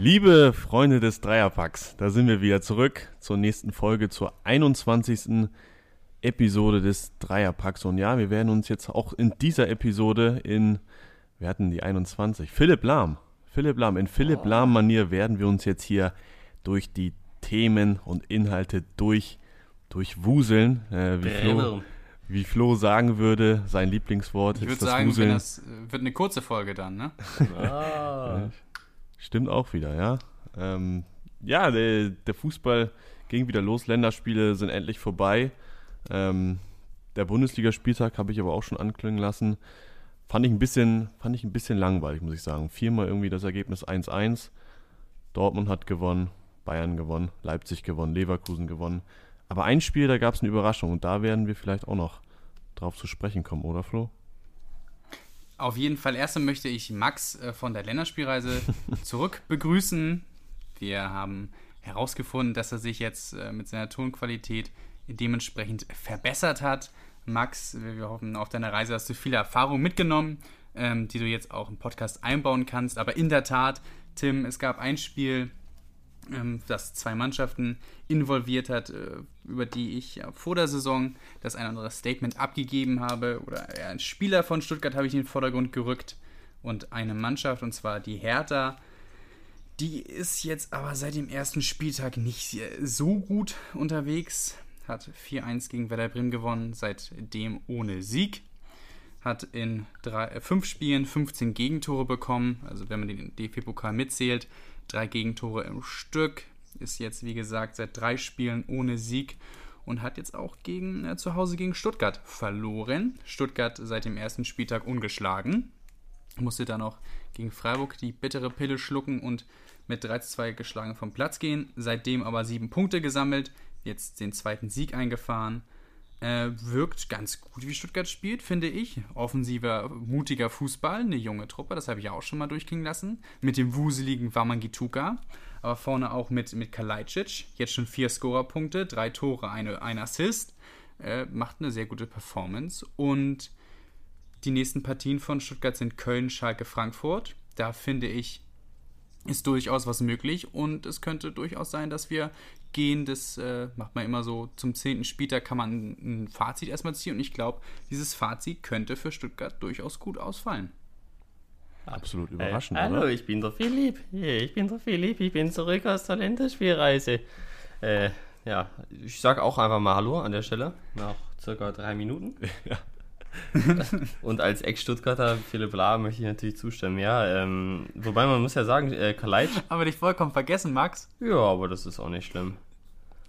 Liebe Freunde des Dreierpacks, da sind wir wieder zurück zur nächsten Folge, zur 21. Episode des Dreierpacks. Und ja, wir werden uns jetzt auch in dieser Episode in, wir hatten die 21, Philipp Lahm, Philipp Lahm, in Philipp Lahm-Manier werden wir uns jetzt hier durch die Themen und Inhalte durch, durchwuseln, äh, wie, Flo, wie Flo sagen würde, sein Lieblingswort ich ist das sagen, Wuseln. das äh, wird eine kurze Folge dann, ne? ah. Stimmt auch wieder, ja. Ähm, ja, der, der, Fußball ging wieder los. Länderspiele sind endlich vorbei. Ähm, der Bundesligaspieltag habe ich aber auch schon anklingen lassen. Fand ich ein bisschen, fand ich ein bisschen langweilig, muss ich sagen. Viermal irgendwie das Ergebnis 1-1. Dortmund hat gewonnen, Bayern gewonnen, Leipzig gewonnen, Leverkusen gewonnen. Aber ein Spiel, da gab es eine Überraschung und da werden wir vielleicht auch noch drauf zu sprechen kommen, oder Flo? Auf jeden Fall. Erst möchte ich Max äh, von der Länderspielreise zurück begrüßen. Wir haben herausgefunden, dass er sich jetzt äh, mit seiner Tonqualität dementsprechend verbessert hat. Max, wir hoffen, auf deiner Reise hast du viele Erfahrungen mitgenommen, ähm, die du jetzt auch im Podcast einbauen kannst. Aber in der Tat, Tim, es gab ein Spiel, ähm, das zwei Mannschaften involviert hat, äh, über die ich vor der Saison das ein oder andere Statement abgegeben habe. Oder ein Spieler von Stuttgart habe ich in den Vordergrund gerückt und eine Mannschaft, und zwar die Hertha. Die ist jetzt aber seit dem ersten Spieltag nicht so gut unterwegs. Hat 4-1 gegen Werder Bremen gewonnen, seitdem ohne Sieg. Hat in drei, äh, fünf Spielen 15 Gegentore bekommen, also wenn man den DFB-Pokal mitzählt, drei Gegentore im Stück, ist jetzt wie gesagt seit drei Spielen ohne Sieg und hat jetzt auch gegen, äh, zu Hause gegen Stuttgart verloren. Stuttgart seit dem ersten Spieltag ungeschlagen. Musste dann auch gegen Freiburg die bittere Pille schlucken und mit 3 zu 2 geschlagen vom Platz gehen. Seitdem aber sieben Punkte gesammelt, jetzt den zweiten Sieg eingefahren. Äh, wirkt ganz gut, wie Stuttgart spielt, finde ich. Offensiver, mutiger Fußball, eine junge Truppe, das habe ich auch schon mal durchklingen lassen. Mit dem wuseligen Wamangituka, aber vorne auch mit, mit Kalajdzic. Jetzt schon vier Scorerpunkte, drei Tore, eine, ein Assist. Äh, macht eine sehr gute Performance. Und die nächsten Partien von Stuttgart sind Köln, Schalke, Frankfurt. Da finde ich, ist durchaus was möglich und es könnte durchaus sein, dass wir gehen. Das äh, macht man immer so zum zehnten Spieltag, kann man ein Fazit erstmal ziehen und ich glaube, dieses Fazit könnte für Stuttgart durchaus gut ausfallen. Absolut überraschend. Äh, hallo, oder? ich bin der Philipp. Ich bin der Philipp, ich bin zurück aus der Länderspielreise. Äh, ja, ich sage auch einfach mal Hallo an der Stelle, nach circa drei Minuten. ja. und als Ex-Stuttgarter Philipp Lahr möchte ich natürlich zustimmen. Ja, ähm, wobei man muss ja sagen, äh, Kaleit. Aber dich vollkommen vergessen, Max. Ja, aber das ist auch nicht schlimm.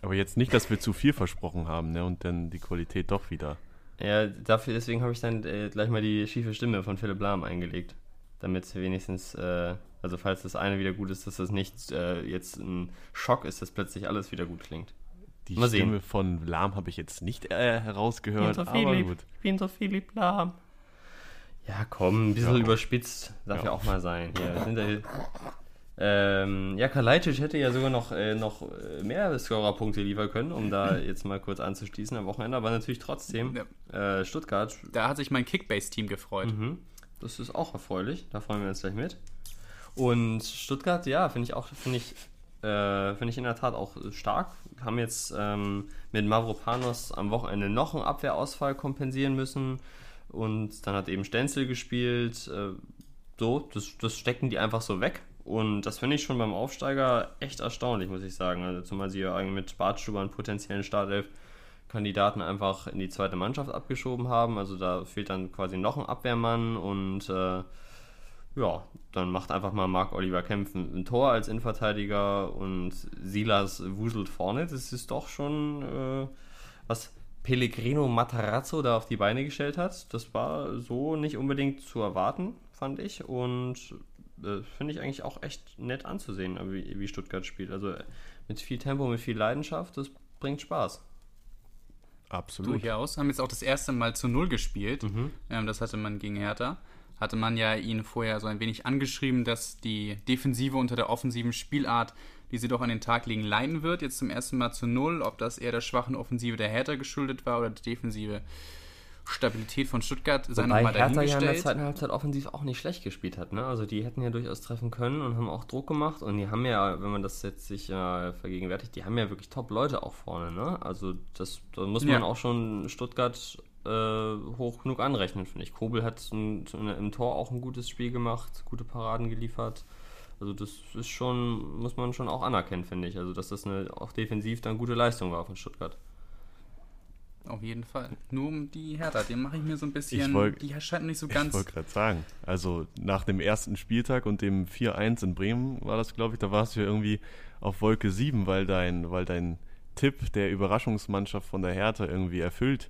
Aber jetzt nicht, dass wir zu viel versprochen haben, ne? Und dann die Qualität doch wieder. Ja, dafür, deswegen habe ich dann äh, gleich mal die schiefe Stimme von Philipp Lahm eingelegt. Damit wenigstens, äh, also falls das eine wieder gut ist, dass das nicht äh, jetzt ein Schock ist, dass plötzlich alles wieder gut klingt. Die Mal Stimme sehen. von Lahm habe ich jetzt nicht äh, herausgehört, aber Philipp, gut. Ich bin so Philipp Lahm. Ja, komm, ein bisschen ja. überspitzt darf ja. ja. auch mal sein. Ja, ähm, ja, Kalajdzic hätte ja sogar noch, äh, noch äh, mehr Scorerpunkte liefern können, um da jetzt mal kurz anzuschließen am Wochenende, aber natürlich trotzdem äh, Stuttgart. Da hat sich mein Kickbase-Team gefreut. Mhm. Das ist auch erfreulich, da freuen wir uns gleich mit. Und Stuttgart, ja, finde ich auch, finde ich äh, Finde ich in der Tat auch stark. Haben jetzt ähm, mit Mavropanos am Wochenende noch einen Abwehrausfall kompensieren müssen. Und dann hat eben Stenzel gespielt. Äh, so, das, das stecken die einfach so weg. Und das finde ich schon beim Aufsteiger echt erstaunlich, muss ich sagen. Also zumal sie ja eigentlich mit Bartstuber einen potenziellen Startelf-Kandidaten einfach in die zweite Mannschaft abgeschoben haben. Also da fehlt dann quasi noch ein Abwehrmann und äh, ja, dann macht einfach mal Marc Oliver Kempf ein Tor als Innenverteidiger und Silas wuselt vorne. Das ist doch schon äh, was Pellegrino Matarazzo da auf die Beine gestellt hat. Das war so nicht unbedingt zu erwarten, fand ich. Und äh, finde ich eigentlich auch echt nett anzusehen, wie, wie Stuttgart spielt. Also mit viel Tempo, mit viel Leidenschaft, das bringt Spaß. Absolut. Durchaus. Haben jetzt auch das erste Mal zu Null gespielt. Mhm. Ähm, das hatte man gegen Hertha hatte man ja ihn vorher so ein wenig angeschrieben, dass die Defensive unter der offensiven Spielart, die sie doch an den Tag legen, leiden wird. Jetzt zum ersten Mal zu null. Ob das eher der schwachen Offensive der Hertha geschuldet war oder der Defensive Stabilität von Stuttgart sei nochmal Hertha ja in der dahingestellt. zweiten Halbzeit offensiv auch nicht schlecht gespielt hat. Ne? Also die hätten ja durchaus treffen können und haben auch Druck gemacht. Und die haben ja, wenn man das jetzt sich äh, vergegenwärtigt, die haben ja wirklich Top-Leute auch vorne. Ne? Also das, da muss man Ja. auch schon Stuttgart äh, hoch genug anrechnen, finde ich. Kobel hat ein, im Tor auch ein gutes Spiel gemacht, gute Paraden geliefert. Also das ist schon, muss man schon auch anerkennen, finde ich. Also dass das eine auch defensiv dann gute Leistung war von Stuttgart. Auf jeden Fall. Nur um die Hertha, den mache ich mir so ein bisschen. Ich wollt- die scheint nicht so Ich ganz. wollte gerade sagen, also nach dem ersten Spieltag und dem 4-1 in Bremen war das, glaube ich, da warst du ja irgendwie auf Wolke 7, weil dein, weil dein Tipp der Überraschungsmannschaft von der Hertha irgendwie erfüllt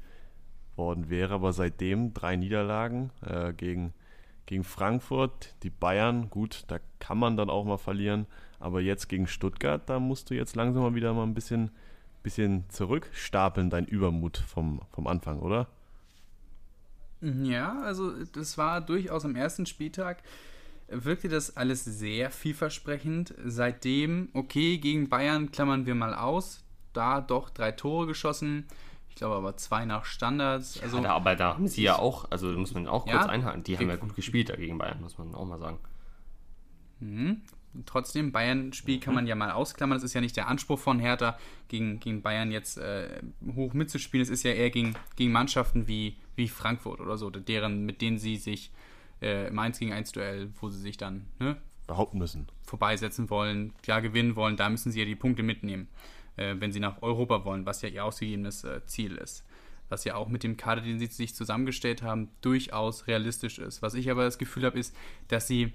worden wäre. Aber seitdem drei Niederlagen äh, gegen, gegen Frankfurt, die Bayern, gut, da kann man dann auch mal verlieren. Aber jetzt gegen Stuttgart, da musst du jetzt langsam mal wieder mal ein bisschen, bisschen zurückstapeln, dein Übermut vom, vom Anfang, oder? Ja, also das war durchaus am ersten Spieltag, wirkte das alles sehr vielversprechend. Seitdem, okay, gegen Bayern klammern wir mal aus, da doch drei Tore geschossen. Ich glaube aber zwei nach Standards. Also, ja, da, aber da haben sie ja auch, also muss man auch kurz Ja. einhaken, die haben ja gut gespielt dagegen Bayern, muss man auch mal sagen. Mhm. Trotzdem, Bayern-Spiel kann man ja mal ausklammern. Das ist ja nicht der Anspruch von Hertha, gegen, gegen Bayern jetzt äh, hoch mitzuspielen. Es ist ja eher gegen, gegen Mannschaften wie, wie Frankfurt oder so, deren, mit denen sie sich äh, im 1 gegen 1 Duell, wo sie sich dann ne, Behaupten müssen. vorbeisetzen wollen, ja gewinnen wollen, da müssen sie ja die Punkte mitnehmen, äh, wenn sie nach Europa wollen, was ja ihr ausgegebenes äh, Ziel ist. Was ja auch mit dem Kader, den sie sich zusammengestellt haben, durchaus realistisch ist. Was ich aber das Gefühl habe, ist, dass sie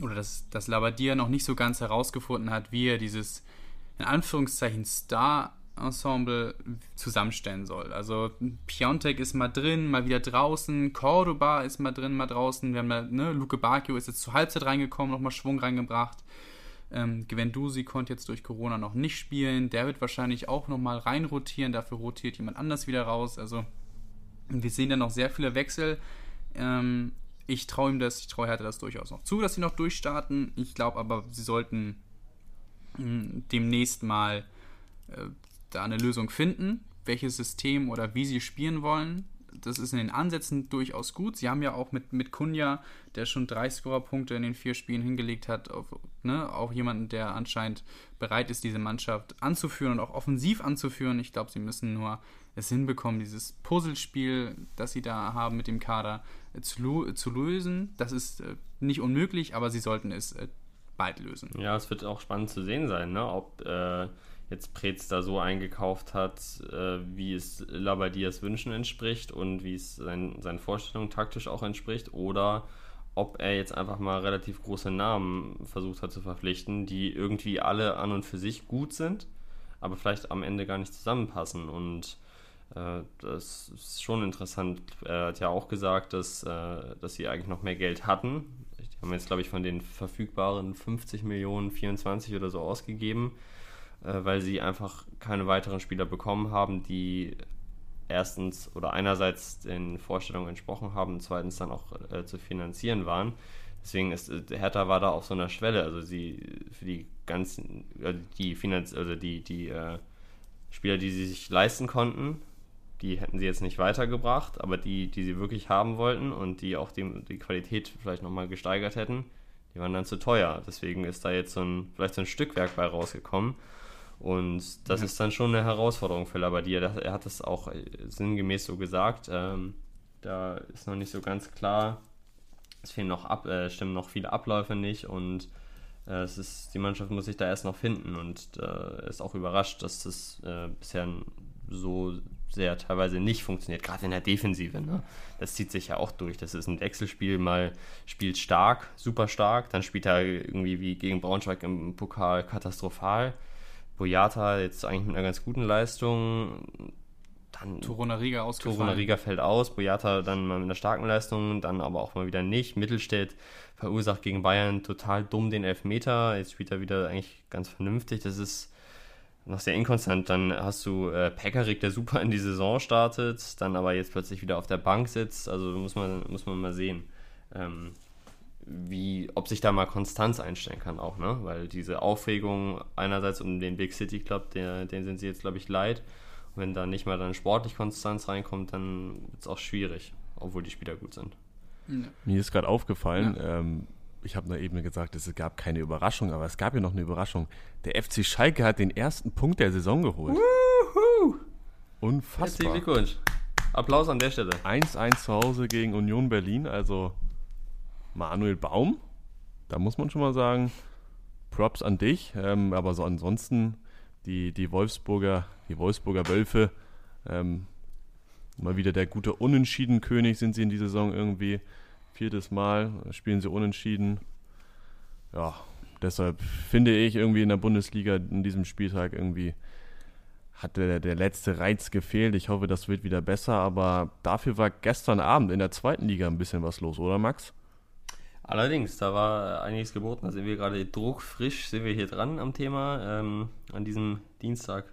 oder dass, dass Labadia noch nicht so ganz herausgefunden hat, wie er dieses in Anführungszeichen Star-Ensemble zusammenstellen soll. Also Piontek ist mal drin, mal wieder draußen, Cordoba ist mal drin, mal draußen. Wir haben da, ne, Luke Bacchio ist jetzt zur Halbzeit reingekommen, nochmal Schwung reingebracht. Ähm, Gwendusi konnte jetzt durch Corona noch nicht spielen. Der wird wahrscheinlich auch nochmal reinrotieren. Dafür rotiert jemand anders wieder raus. Also wir sehen da noch sehr viele Wechsel. Ähm, ich traue ihm das, ich traue Hertha das durchaus noch zu, dass sie noch durchstarten. Ich glaube aber, sie sollten mh, demnächst mal äh, da eine Lösung finden, welches System oder wie sie spielen wollen. Das ist in den Ansätzen durchaus gut. Sie haben ja auch mit, mit Kunja, der schon drei Scorerpunkte in den vier Spielen hingelegt hat, auf, ne, auch jemanden, der anscheinend bereit ist, diese Mannschaft anzuführen und auch offensiv anzuführen. Ich glaube, sie müssen nur es hinbekommen, dieses Puzzlespiel, das sie da haben mit dem Kader, äh, zu, zu lösen. Das ist äh, nicht unmöglich, aber sie sollten es äh, bald lösen. Ja, es wird auch spannend zu sehen sein, ne? ob äh, jetzt Preetz da so eingekauft hat, äh, wie es Labadias Wünschen entspricht und wie es sein, seinen Vorstellungen taktisch auch entspricht, oder ob er jetzt einfach mal relativ große Namen versucht hat zu verpflichten, die irgendwie alle an und für sich gut sind, aber vielleicht am Ende gar nicht zusammenpassen. Und äh, das ist schon interessant. Er hat ja auch gesagt, dass, äh, dass sie eigentlich noch mehr Geld hatten. Die haben jetzt, glaube ich, von den verfügbaren 50 Millionen 24 oder so ausgegeben, äh, weil sie einfach keine weiteren Spieler bekommen haben, die erstens oder einerseits den Vorstellungen entsprochen haben und zweitens dann auch äh, zu finanzieren waren. Deswegen ist äh, Hertha war da auf so einer Schwelle. Also sie für die ganzen, äh, die Finanz, also die, die äh, Spieler, die sie sich leisten konnten, die hätten sie jetzt nicht weitergebracht, aber die, die sie wirklich haben wollten und die auch die, die Qualität vielleicht nochmal gesteigert hätten, die waren dann zu teuer. Deswegen ist da jetzt so ein, vielleicht so ein Stückwerk bei rausgekommen. Und das Ja. ist dann schon eine Herausforderung für Labadia. Das- Er hat es auch äh, sinngemäß so gesagt. Ähm, da ist noch nicht so ganz klar. Es fehlen noch ab, äh, stimmen noch viele Abläufe nicht und äh, es ist, die Mannschaft muss sich da erst noch finden und äh, er ist auch überrascht, dass das äh, bisher so sehr teilweise nicht funktioniert, gerade in der Defensive. Ne? Das zieht sich ja auch durch. Das ist ein Wechselspiel, mal spielt stark, super stark, dann spielt er irgendwie wie gegen Braunschweig im Pokal katastrophal. Boyata jetzt eigentlich mit einer ganz guten Leistung. Dann Toruna Riga ausgefallen. Toruna Riga fällt aus, Boyata dann mal mit einer starken Leistung, dann aber auch mal wieder nicht. Mittelstädt verursacht gegen Bayern total dumm den Elfmeter. Jetzt spielt er wieder eigentlich ganz vernünftig. Das ist noch sehr inkonstant. Dann hast du äh, Pekarik, der super in die Saison startet, dann aber jetzt plötzlich wieder auf der Bank sitzt. Also muss man, muss man mal sehen, ähm, wie, ob sich da mal Konstanz einstellen kann auch, ne? Weil diese Aufregung einerseits um den Big City Club, der, den sind sie jetzt, glaube ich, leid. Wenn da nicht mal dann sportlich Konstanz reinkommt, dann wird es auch schwierig, obwohl die Spieler gut sind. Ja. Mir ist gerade aufgefallen, ja. ähm, ich habe da eben gesagt, es gab keine Überraschung, aber es gab ja noch eine Überraschung. Der FC Schalke hat den ersten Punkt der Saison geholt. Woohoo! Unfassbar. Herzlichen Glückwunsch. Applaus an der Stelle. 1-1 zu Hause gegen Union Berlin, also Manuel Baum. Da muss man schon mal sagen, Props an dich. Ähm, aber so ansonsten, die, die Wolfsburger, die Wolfsburger Wölfe, ähm, mal wieder der gute Unentschieden-König sind sie in dieser Saison irgendwie. Viertes Mal spielen sie unentschieden. Ja, deshalb finde ich irgendwie in der Bundesliga in diesem Spieltag irgendwie hat der, der letzte Reiz gefehlt. Ich hoffe, das wird wieder besser, aber dafür war gestern Abend in der zweiten Liga ein bisschen was los, oder Max? Allerdings, da war einiges geboten. Da sind wir gerade druckfrisch, sind wir hier dran am Thema. Ähm, an diesem Dienstag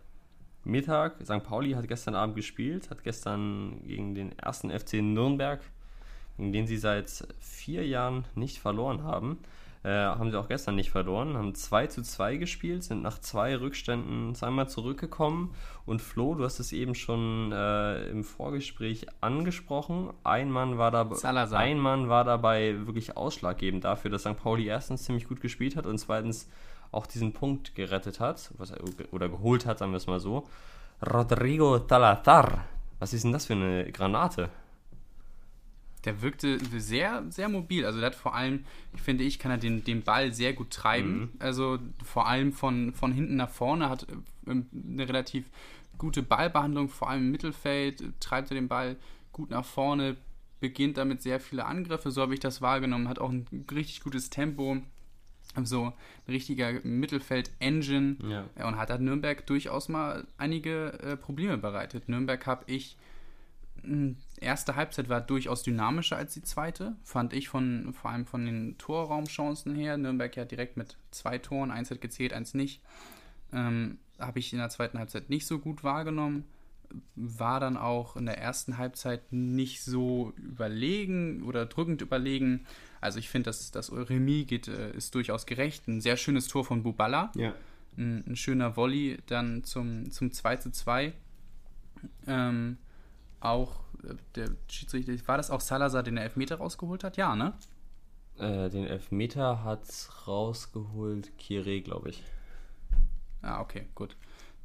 Mittag. St. Pauli hat gestern Abend gespielt, hat gestern gegen den ersten FC Nürnberg, gegen den sie seit vier Jahren nicht verloren haben, äh, haben sie auch gestern nicht verloren, haben 2 zu 2 gespielt, sind nach zwei Rückständen zweimal zurückgekommen. Und Flo, du hast es eben schon äh, im Vorgespräch angesprochen. Ein Mann, war da, ein Mann war dabei wirklich ausschlaggebend dafür, dass St. Pauli erstens ziemlich gut gespielt hat und zweitens auch diesen Punkt gerettet hat, was er, oder geholt hat, sagen wir es mal so. Rodrigo Talatar. Was ist denn das für eine Granate? Der wirkte sehr, sehr mobil. Also der hat vor allem, ich finde ich, kann er den, den Ball sehr gut treiben. Mhm. Also vor allem von, von hinten nach vorne hat äh, eine relativ gute Ballbehandlung, vor allem im Mittelfeld, treibt er den Ball gut nach vorne, beginnt damit sehr viele Angriffe, so habe ich das wahrgenommen, hat auch ein richtig gutes Tempo, so ein richtiger Mittelfeld-Engine ja. und hat da Nürnberg durchaus mal einige äh, Probleme bereitet. Nürnberg habe ich erste Halbzeit war durchaus dynamischer als die zweite, fand ich von vor allem von den Torraumchancen her. Nürnberg ja direkt mit zwei Toren, eins hat gezählt, eins nicht. Ähm, Habe ich in der zweiten Halbzeit nicht so gut wahrgenommen. War dann auch in der ersten Halbzeit nicht so überlegen oder drückend überlegen. Also ich finde, dass das Remis geht, äh, ist durchaus gerecht. Ein sehr schönes Tor von Buballa. Ja. Ein, ein, schöner Volley dann zum, zum 2 zu 2. Ähm, auch äh, der Schiedsrichter, war das auch Salazar, den der Elfmeter rausgeholt hat? Ja, ne? Äh, den Elfmeter hat rausgeholt Kire, glaube ich. Ah, okay, gut.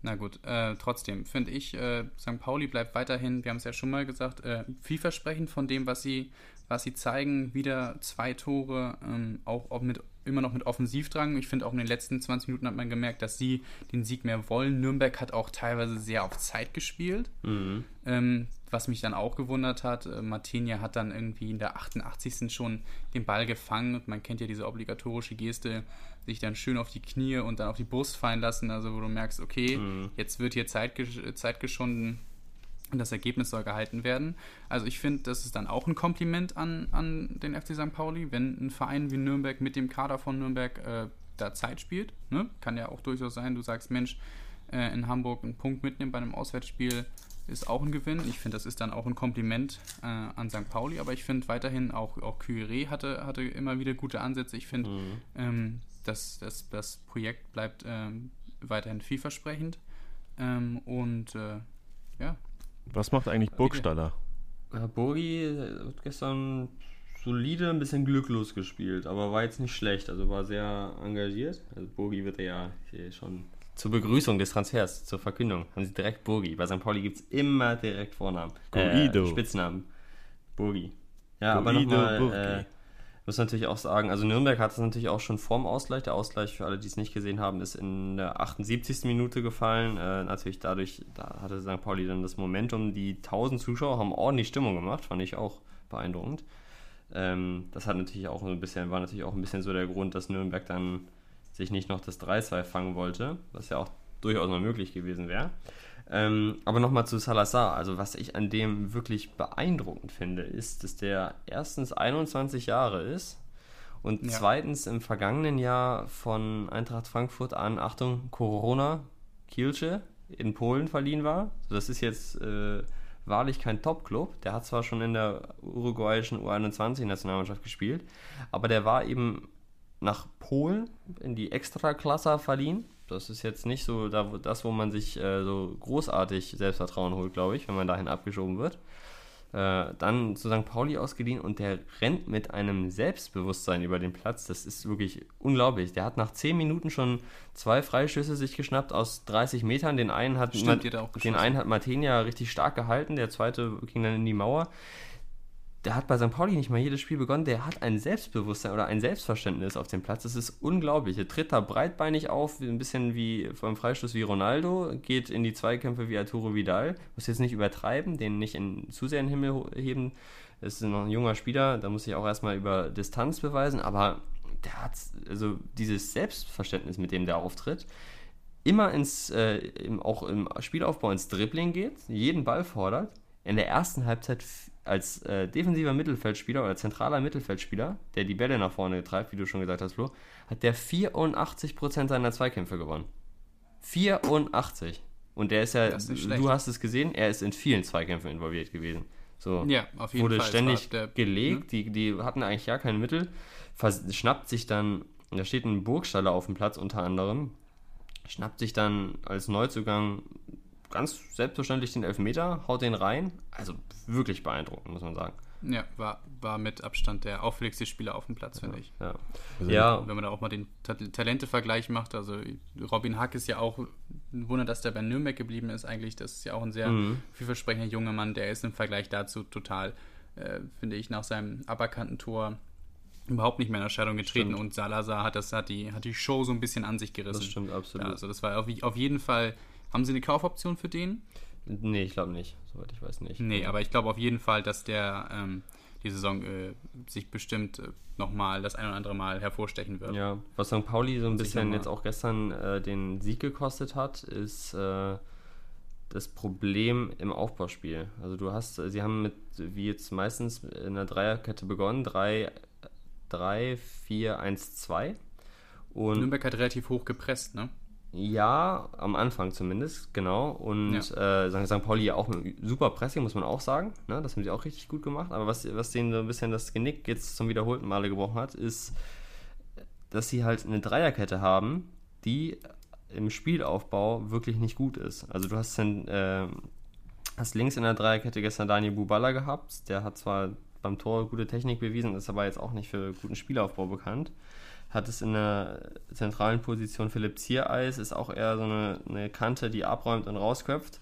Na gut, äh, trotzdem finde ich, äh, St. Pauli bleibt weiterhin, wir haben es ja schon mal gesagt, äh, vielversprechend von dem, was sie, was sie zeigen. Wieder zwei Tore, ähm, auch, auch mit immer noch mit Offensivdrang. Ich finde auch in den letzten 20 Minuten hat man gemerkt, dass sie den Sieg mehr wollen. Nürnberg hat auch teilweise sehr auf Zeit gespielt. Mhm. Ähm, was mich dann auch gewundert hat, äh, Martinia hat dann irgendwie in der 88. schon den Ball gefangen und man kennt ja diese obligatorische Geste, sich dann schön auf die Knie und dann auf die Brust fallen lassen, also wo du merkst, okay, mhm. jetzt wird hier Zeit, Zeit geschunden und das Ergebnis soll gehalten werden. Also ich finde, das ist dann auch ein Kompliment an, an den FC St. Pauli, wenn ein Verein wie Nürnberg mit dem Kader von Nürnberg äh, da Zeit spielt. Ne? Kann ja auch durchaus sein, du sagst, Mensch, äh, in Hamburg einen Punkt mitnehmen bei einem Auswärtsspiel ist auch ein Gewinn. Ich finde, das ist dann auch ein Kompliment äh, an St. Pauli, aber ich finde weiterhin auch, auch Curie hatte, hatte immer wieder gute Ansätze. Ich finde, mhm. ähm, dass das, das Projekt bleibt ähm, weiterhin vielversprechend. Ähm, und äh, ja, was macht eigentlich Burgstaller? Ja, Burgi hat gestern solide, ein bisschen glücklos gespielt, aber war jetzt nicht schlecht, also war sehr engagiert. Also Burgi wird ja schon zur Begrüßung des Transfers, zur Verkündung, haben sie direkt Burgi. Bei St. Pauli gibt es immer direkt Vornamen. Äh, Spitznamen. Burgi. Ja, Guido aber nochmal äh, muss natürlich auch sagen, also Nürnberg hat es natürlich auch schon vorm Ausgleich. Der Ausgleich, für alle, die es nicht gesehen haben, ist in der 78. Minute gefallen. Äh, natürlich dadurch, da hatte St. Pauli dann das Momentum. Die 1000 Zuschauer haben ordentlich Stimmung gemacht, fand ich auch beeindruckend. Ähm, das hat natürlich auch ein bisschen, war natürlich auch ein bisschen so der Grund, dass Nürnberg dann sich nicht noch das 3-2 fangen wollte, was ja auch durchaus mal möglich gewesen wäre. Ähm, aber nochmal zu Salazar. Also, was ich an dem wirklich beeindruckend finde, ist, dass der erstens 21 Jahre ist und ja. zweitens im vergangenen Jahr von Eintracht Frankfurt an, Achtung, Corona, Kielce in Polen verliehen war. Das ist jetzt äh, wahrlich kein Top-Club. Der hat zwar schon in der uruguayischen U21-Nationalmannschaft gespielt, aber der war eben nach Polen in die Extraklasse verliehen Das ist jetzt nicht so da, das, wo man sich äh, so großartig Selbstvertrauen holt, glaube ich, wenn man dahin abgeschoben wird. Äh, dann zu St. Pauli ausgeliehen und der rennt mit einem Selbstbewusstsein über den Platz. Das ist wirklich unglaublich. Der hat nach 10 Minuten schon zwei Freischüsse sich geschnappt aus 30 Metern. Den einen hat, Stimmt, den einen hat Martenia richtig stark gehalten, der zweite ging dann in die Mauer der hat bei St. Pauli nicht mal jedes Spiel begonnen, der hat ein Selbstbewusstsein oder ein Selbstverständnis auf dem Platz. Das ist unglaublich. Er tritt da breitbeinig auf, ein bisschen wie beim Freistoß wie Ronaldo, geht in die Zweikämpfe wie Arturo Vidal. Muss jetzt nicht übertreiben, den nicht in, zu sehr in den Himmel heben. Ist noch ein junger Spieler, da muss ich auch erstmal über Distanz beweisen, aber der hat also dieses Selbstverständnis, mit dem der auftritt, immer ins, äh, im, auch im Spielaufbau ins Dribbling geht, jeden Ball fordert, in der ersten Halbzeit als äh, defensiver Mittelfeldspieler oder zentraler Mittelfeldspieler, der die Bälle nach vorne treibt, wie du schon gesagt hast, Flo, hat der 84% seiner Zweikämpfe gewonnen. 84. Und der ist ja, ist du hast es gesehen, er ist in vielen Zweikämpfen involviert gewesen. So, ja, auf jeden wurde Fall. ständig der, gelegt, hm? die, die hatten eigentlich gar keine Mittel, schnappt sich dann, da steht ein Burgstaller auf dem Platz unter anderem, schnappt sich dann als Neuzugang ganz selbstverständlich den Elfmeter, haut den rein. Also wirklich beeindruckend, muss man sagen. Ja, war, war mit Abstand der auffälligste Spieler auf dem Platz, finde ich. Ja. Also ja. Wenn man da auch mal den Talente-Vergleich macht, also Robin Hack ist ja auch ein Wunder, dass der bei Nürnberg geblieben ist, eigentlich. Das ist ja auch ein sehr mhm. vielversprechender junger Mann. Der ist im Vergleich dazu total, äh, finde ich, nach seinem aberkannten Tor überhaupt nicht mehr in Erscheinung getreten stimmt. und Salazar hat das hat die hat die Show so ein bisschen an sich gerissen. Das stimmt absolut. Ja, also das war auf, auf jeden Fall haben Sie eine Kaufoption für den? Nee, ich glaube nicht, soweit ich weiß nicht. Nee, aber ich glaube auf jeden Fall, dass der ähm, die Saison äh, sich bestimmt äh, nochmal das ein oder andere Mal hervorstechen wird. Ja, was St. Pauli so ein bisschen jetzt auch gestern äh, den Sieg gekostet hat, ist äh, das Problem im Aufbauspiel. Also du hast, sie haben mit, wie jetzt meistens in der Dreierkette begonnen, 3, 3, 4, 1, 2. Und Nürnberg hat relativ hoch gepresst, ne? Ja, am Anfang zumindest, genau. Und ja. äh, St. Pauli auch mit super Pressing, muss man auch sagen. Ne? Das haben sie auch richtig gut gemacht. Aber was, was denen so ein bisschen das Genick jetzt zum wiederholten Male gebrochen hat, ist, dass sie halt eine Dreierkette haben, die im Spielaufbau wirklich nicht gut ist. Also du hast, dann, äh, hast links in der Dreierkette gestern Daniel Bubala gehabt. Der hat zwar beim Tor gute Technik bewiesen, ist aber jetzt auch nicht für guten Spielaufbau bekannt hat es in der zentralen Position Philipp Ziereis, ist auch eher so eine, eine Kante, die abräumt und rausköpft.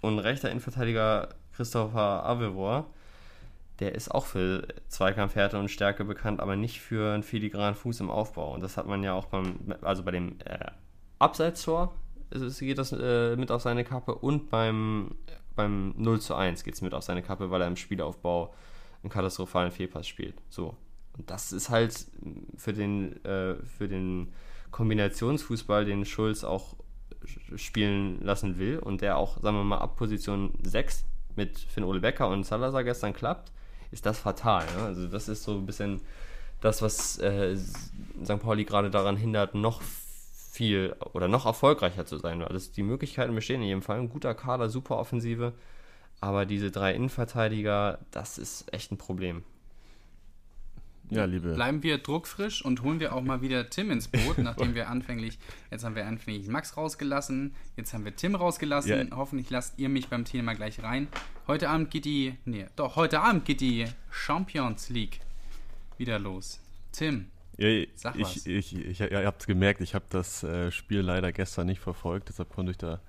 Und rechter Innenverteidiger Christopher Avevor, der ist auch für Zweikampfhärte und Stärke bekannt, aber nicht für einen filigranen Fuß im Aufbau. Und das hat man ja auch beim, also bei dem äh, Abseitstor geht das äh, mit auf seine Kappe und beim, beim 0 zu 1 geht es mit auf seine Kappe, weil er im Spielaufbau einen katastrophalen Fehlpass spielt. So. Und das ist halt für den, äh, für den Kombinationsfußball, den Schulz auch spielen lassen will und der auch, sagen wir mal, ab Position 6 mit Finn Ole Becker und Salazar gestern klappt, ist das fatal. Ne? Also das ist so ein bisschen das, was äh, St. Pauli gerade daran hindert, noch viel oder noch erfolgreicher zu sein. Also die Möglichkeiten bestehen in jedem Fall. Ein guter Kader, super Offensive. Aber diese drei Innenverteidiger, das ist echt ein Problem. Ja, liebe. Bleiben wir druckfrisch und holen wir auch mal wieder Tim ins Boot, nachdem wir anfänglich, jetzt haben wir anfänglich Max rausgelassen, jetzt haben wir Tim rausgelassen. Ja. Hoffentlich lasst ihr mich beim Thema gleich rein. Heute Abend geht die, nee, doch, heute Abend geht die Champions League wieder los. Tim, ja, sag ich, was. Ich, ich, ich, ihr habt es gemerkt, ich habe das äh, Spiel leider gestern nicht verfolgt, deshalb konnte ich da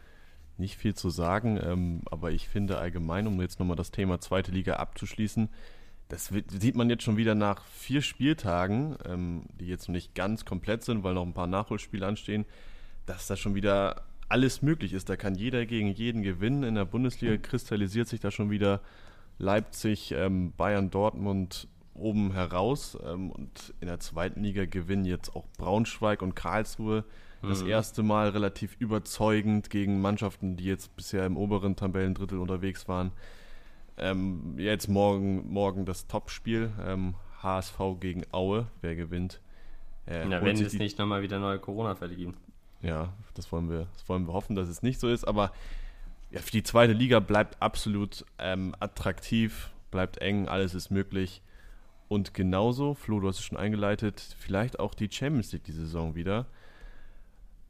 nicht viel zu sagen. Ähm, aber ich finde allgemein, um jetzt nochmal das Thema zweite Liga abzuschließen, das sieht man jetzt schon wieder nach vier Spieltagen, ähm, die jetzt noch nicht ganz komplett sind, weil noch ein paar Nachholspiele anstehen, dass da schon wieder alles möglich ist. Da kann jeder gegen jeden gewinnen. In der Bundesliga kristallisiert sich da schon wieder Leipzig, ähm, Bayern, Dortmund oben heraus. Ähm, und in der zweiten Liga gewinnen jetzt auch Braunschweig und Karlsruhe das mhm. erste Mal relativ überzeugend gegen Mannschaften, die jetzt bisher im oberen Tabellendrittel unterwegs waren. Ähm, jetzt morgen, morgen das Topspiel. Ähm, HSV gegen Aue. Wer gewinnt? Äh, Na, wenn es nicht nochmal wieder neue Corona-Fälle gibt. Ja, das wollen, wir, das wollen wir hoffen, dass es nicht so ist. Aber ja, für die zweite Liga bleibt absolut ähm, attraktiv, bleibt eng, alles ist möglich. Und genauso, Flo, du hast es schon eingeleitet, vielleicht auch die Champions League die Saison wieder.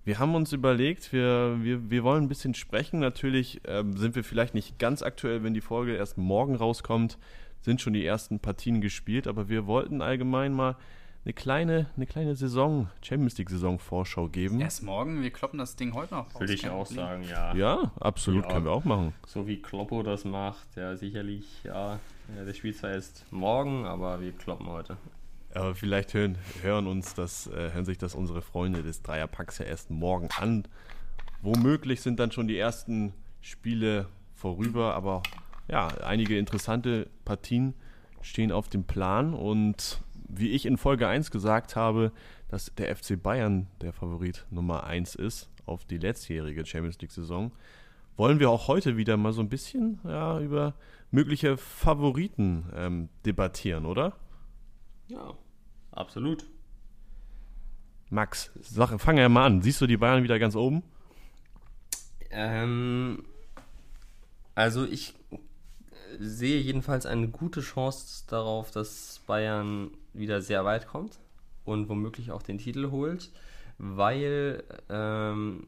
Wir haben uns überlegt, wir, wir, wir wollen ein bisschen sprechen. Natürlich ähm, sind wir vielleicht nicht ganz aktuell, wenn die Folge erst morgen rauskommt, sind schon die ersten Partien gespielt, aber wir wollten allgemein mal eine kleine, eine kleine Saison, Champions League Saison Vorschau geben. Erst morgen, wir kloppen das Ding heute noch raus. Würde ich auch sagen, ja. Ja, absolut, ja, können wir auch machen. So wie Kloppo das macht, ja, sicherlich, ja. Das Spiel zwar erst morgen, aber wir kloppen heute. Aber vielleicht hören, hören uns das, äh, hören sich das unsere Freunde des Dreierpacks ja erst morgen an. Womöglich sind dann schon die ersten Spiele vorüber, aber ja, einige interessante Partien stehen auf dem Plan und wie ich in Folge 1 gesagt habe, dass der FC Bayern der Favorit Nummer 1 ist auf die letztjährige Champions League-Saison, wollen wir auch heute wieder mal so ein bisschen ja, über mögliche Favoriten ähm, debattieren, oder? Ja, absolut. Max, sag, fang ja mal an. Siehst du die Bayern wieder ganz oben? Ähm, also ich sehe jedenfalls eine gute Chance darauf, dass Bayern wieder sehr weit kommt und womöglich auch den Titel holt, weil ähm,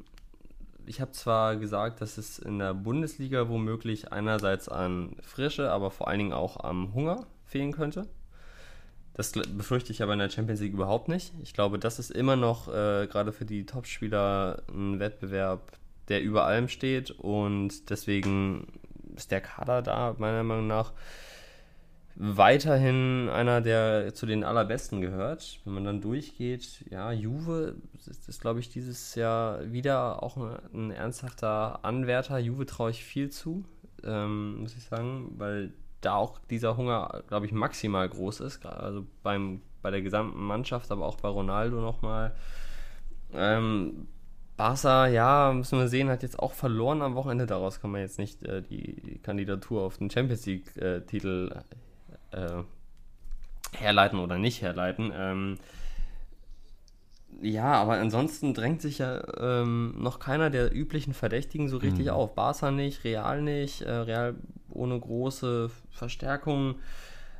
ich habe zwar gesagt, dass es in der Bundesliga womöglich einerseits an Frische, aber vor allen Dingen auch am Hunger fehlen könnte. Das befürchte ich aber in der Champions League überhaupt nicht. Ich glaube, das ist immer noch äh, gerade für die Topspieler ein Wettbewerb, der über allem steht und deswegen ist der Kader da meiner Meinung nach weiterhin einer, der zu den allerbesten gehört. Wenn man dann durchgeht, ja, Juve ist, ist glaube ich, dieses Jahr wieder auch ein, ein ernsthafter Anwärter. Juve traue ich viel zu, ähm, muss ich sagen, weil da auch dieser Hunger, glaube ich, maximal groß ist. Also beim, bei der gesamten Mannschaft, aber auch bei Ronaldo nochmal. Ähm, Barca, ja, müssen wir sehen, hat jetzt auch verloren am Wochenende. Daraus kann man jetzt nicht äh, die Kandidatur auf den Champions League-Titel äh, herleiten oder nicht herleiten. Ähm, ja, aber ansonsten drängt sich ja ähm, noch keiner der üblichen Verdächtigen so richtig mhm. auf. Barca nicht, Real nicht, äh, Real ohne große Verstärkung.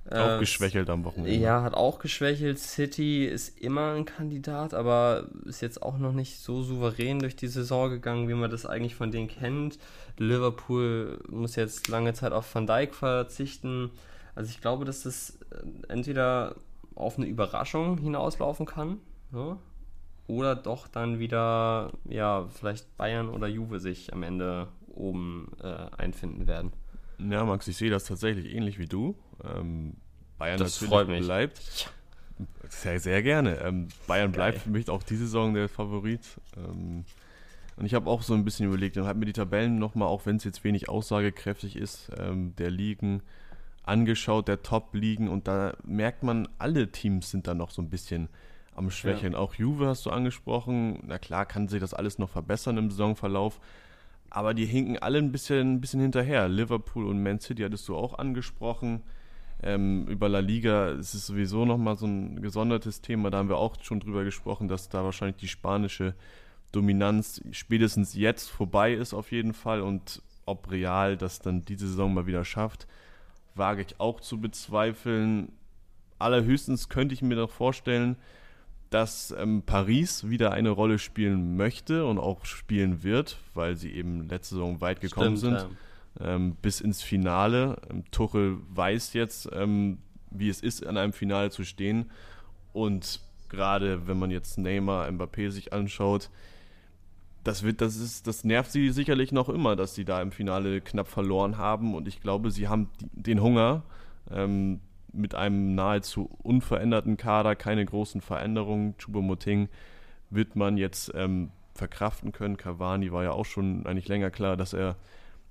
Auch äh, geschwächelt am Wochenende. Ja, hat auch geschwächelt. City ist immer ein Kandidat, aber ist jetzt auch noch nicht so souverän durch die Saison gegangen, wie man das eigentlich von denen kennt. Liverpool muss jetzt lange Zeit auf Van Dijk verzichten. Also ich glaube, dass das äh, entweder auf eine Überraschung hinauslaufen kann, ja, oder doch dann wieder, ja, vielleicht Bayern oder Juve sich am Ende oben äh, einfinden werden. Ja, Max, ich sehe das tatsächlich ähnlich wie du. Ähm, Bayern das natürlich freut mich. bleibt. Sehr, sehr gerne. Ähm, Bayern Geil. bleibt für mich auch diese Saison der Favorit. Ähm, und ich habe auch so ein bisschen überlegt und habe mir die Tabellen nochmal, auch wenn es jetzt wenig aussagekräftig ist, ähm, der Ligen angeschaut, der Top-Ligen. Und da merkt man, alle Teams sind da noch so ein bisschen am Schwächeln. Ja. Auch Juve hast du angesprochen. Na klar, kann sich das alles noch verbessern im Saisonverlauf. Aber die hinken alle ein bisschen, ein bisschen hinterher. Liverpool und Man City hattest du auch angesprochen. Ähm, über La Liga ist es sowieso nochmal so ein gesondertes Thema. Da haben wir auch schon drüber gesprochen, dass da wahrscheinlich die spanische Dominanz spätestens jetzt vorbei ist auf jeden Fall. Und ob Real das dann diese Saison mal wieder schafft, wage ich auch zu bezweifeln. Allerhöchstens könnte ich mir noch vorstellen, dass ähm, Paris wieder eine Rolle spielen möchte und auch spielen wird, weil sie eben letzte Saison weit gekommen Stimmt, sind, ja. ähm, bis ins Finale. Ähm, Tuchel weiß jetzt, ähm, wie es ist, an einem Finale zu stehen. Und gerade wenn man jetzt Neymar, Mbappé sich anschaut, das wird, das ist, das nervt sie sicherlich noch immer, dass sie da im Finale knapp verloren haben. Und ich glaube, sie haben den Hunger, ähm, mit einem nahezu unveränderten Kader, keine großen Veränderungen. Choupo-Moting wird man jetzt ähm, verkraften können. Cavani war ja auch schon eigentlich länger klar, dass er,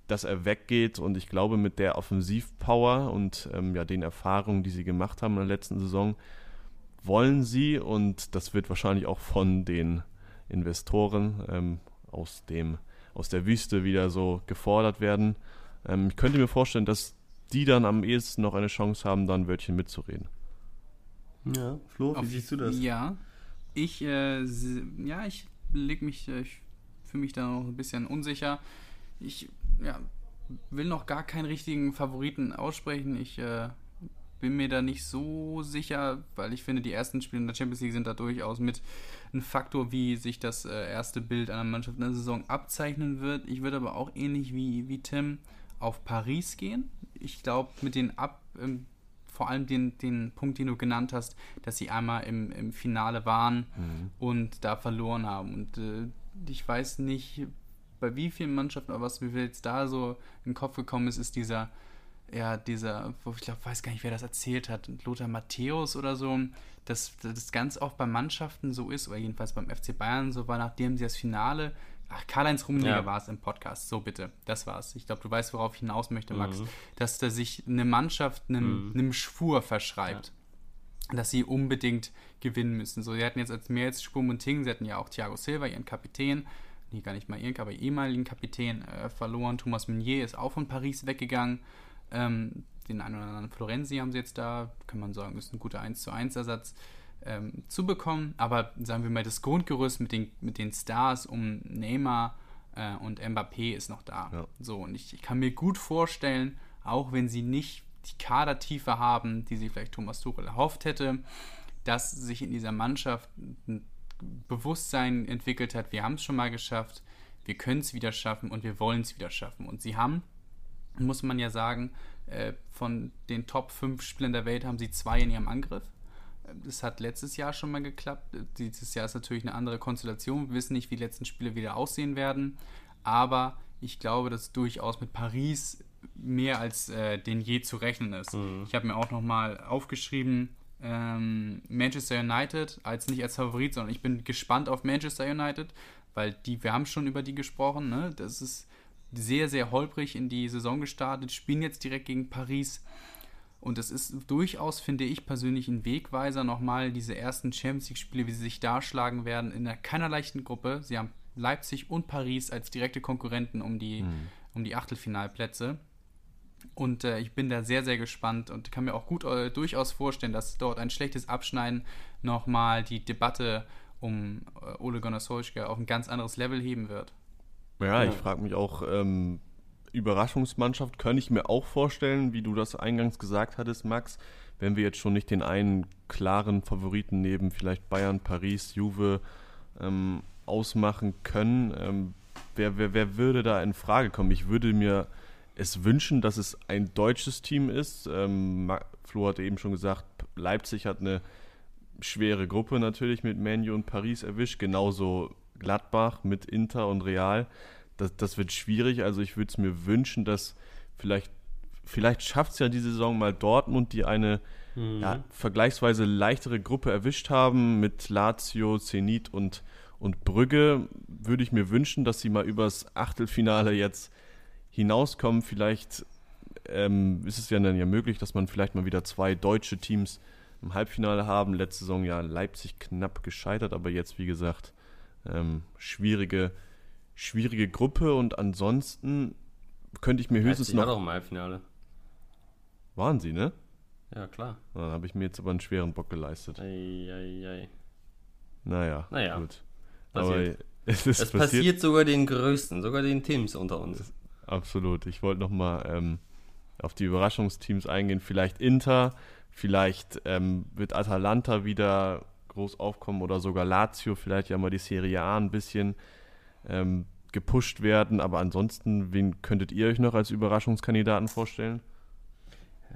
dass er weggeht. Und ich glaube, mit der Offensivpower und ähm, ja, den Erfahrungen, die sie gemacht haben in der letzten Saison, wollen sie, und das wird wahrscheinlich auch von den Investoren ähm, aus, dem, aus der Wüste wieder so gefordert werden. Ähm, ich könnte mir vorstellen, dass die dann am ehesten noch eine Chance haben, da ein Wörtchen mitzureden. Ja, Flo, wie Auf, siehst du das? Ja, ich, äh, ja, ich leg mich, äh, ich fühle mich da noch ein bisschen unsicher. Ich ja, will noch gar keinen richtigen Favoriten aussprechen. Ich äh, bin mir da nicht so sicher, weil ich finde, die ersten Spiele in der Champions League sind da durchaus mit ein Faktor, wie sich das äh, erste Bild einer Mannschaft in der Saison abzeichnen wird. Ich würde aber auch ähnlich wie, wie Tim auf Paris gehen. Ich glaube, mit den Ab, ähm, vor allem den, den Punkt, den du genannt hast, dass sie einmal im, im Finale waren mhm. und da verloren haben. Und äh, ich weiß nicht, bei wie vielen Mannschaften, aber was mir jetzt da so in den Kopf gekommen ist, ist dieser, ja, dieser, ich glaube, weiß gar nicht, wer das erzählt hat, Lothar Matthäus oder so, dass das ganz oft bei Mannschaften so ist, oder jedenfalls beim FC Bayern so war, nachdem sie das Finale Ach, Karl-Heinz Rummenigge ja. war es im Podcast. So bitte, das war's. Ich glaube, du weißt, worauf ich hinaus möchte, Max. Mhm. Dass da sich eine Mannschaft einem, mhm. einem Schwur verschreibt. Ja. Dass sie unbedingt gewinnen müssen. So, sie hatten jetzt als mehr als Spum und Ting, sie hatten ja auch Thiago Silva, ihren Kapitän, nee, gar nicht mal ihren, aber ehemaligen Kapitän äh, verloren. Thomas Meunier ist auch von Paris weggegangen. Ähm, den einen oder anderen Florenzi haben sie jetzt da, kann man sagen, ist ein guter 1 zu 1 Ersatz ähm, zu bekommen. Aber sagen wir mal, das Grundgerüst mit den, mit den Stars um Neymar äh, und Mbappé ist noch da. Ja. So, und ich, ich, kann mir gut vorstellen, auch wenn sie nicht die Kadertiefe haben, die sich vielleicht Thomas Tuchel erhofft hätte, dass sich in dieser Mannschaft ein Bewusstsein entwickelt hat, wir haben es schon mal geschafft, wir können es wieder schaffen und wir wollen es wieder schaffen. Und sie haben, muss man ja sagen, äh, von den Top 5 Spielern der Welt haben sie zwei in ihrem Angriff. Das hat letztes Jahr schon mal geklappt. Dieses Jahr ist natürlich eine andere Konstellation. Wir wissen nicht, wie die letzten Spiele wieder aussehen werden. Aber ich glaube, dass durchaus mit Paris mehr als äh, den je zu rechnen ist. Mhm. Ich habe mir auch nochmal aufgeschrieben, ähm, Manchester United als nicht als Favorit, sondern ich bin gespannt auf Manchester United, weil die, wir haben schon über die gesprochen, ne? Das ist sehr, sehr holprig in die Saison gestartet, spielen jetzt direkt gegen Paris. Und es ist durchaus, finde ich persönlich, ein Wegweiser nochmal, diese ersten Champions League-Spiele, wie sie sich darschlagen werden, in einer keiner leichten Gruppe. Sie haben Leipzig und Paris als direkte Konkurrenten um die, mhm. um die Achtelfinalplätze. Und äh, ich bin da sehr, sehr gespannt und kann mir auch gut äh, durchaus vorstellen, dass dort ein schlechtes Abschneiden nochmal die Debatte um äh, Ole Gunnar Solskjaer auf ein ganz anderes Level heben wird. Ja, ja. ich frage mich auch, ähm, Überraschungsmannschaft könnte ich mir auch vorstellen, wie du das eingangs gesagt hattest, Max, wenn wir jetzt schon nicht den einen klaren Favoriten neben vielleicht Bayern, Paris, Juve ähm, ausmachen können. Ähm, wer, wer, wer würde da in Frage kommen? Ich würde mir es wünschen, dass es ein deutsches Team ist. Ähm, Flo hatte eben schon gesagt, Leipzig hat eine schwere Gruppe natürlich mit Manu und Paris erwischt, genauso Gladbach mit Inter und Real das, das wird schwierig. Also ich würde es mir wünschen, dass vielleicht, vielleicht schafft es ja diese Saison mal Dortmund, die eine mhm. ja, vergleichsweise leichtere Gruppe erwischt haben mit Lazio, Zenit und, und Brügge. Würde ich mir wünschen, dass sie mal übers Achtelfinale jetzt hinauskommen. Vielleicht ähm, ist es ja dann ja möglich, dass man vielleicht mal wieder zwei deutsche Teams im Halbfinale haben. Letzte Saison ja Leipzig knapp gescheitert, aber jetzt, wie gesagt, ähm, schwierige schwierige Gruppe und ansonsten könnte ich mir höchstens noch. war doch im Halbfinale. Waren sie, ne? Ja, klar. Dann habe ich mir jetzt aber einen schweren Bock geleistet. Ei, ei, ei. Naja, naja, gut. Passiert. Aber es, ist es passiert, passiert, sogar den Größten, sogar den Teams unter uns. Absolut. Ich wollte nochmal ähm, auf die Überraschungsteams eingehen. Vielleicht Inter, vielleicht ähm, wird Atalanta wieder groß aufkommen oder sogar Lazio, vielleicht ja mal die Serie A ein bisschen ähm, gepusht werden. Aber ansonsten, wen könntet ihr euch noch als Überraschungskandidaten vorstellen?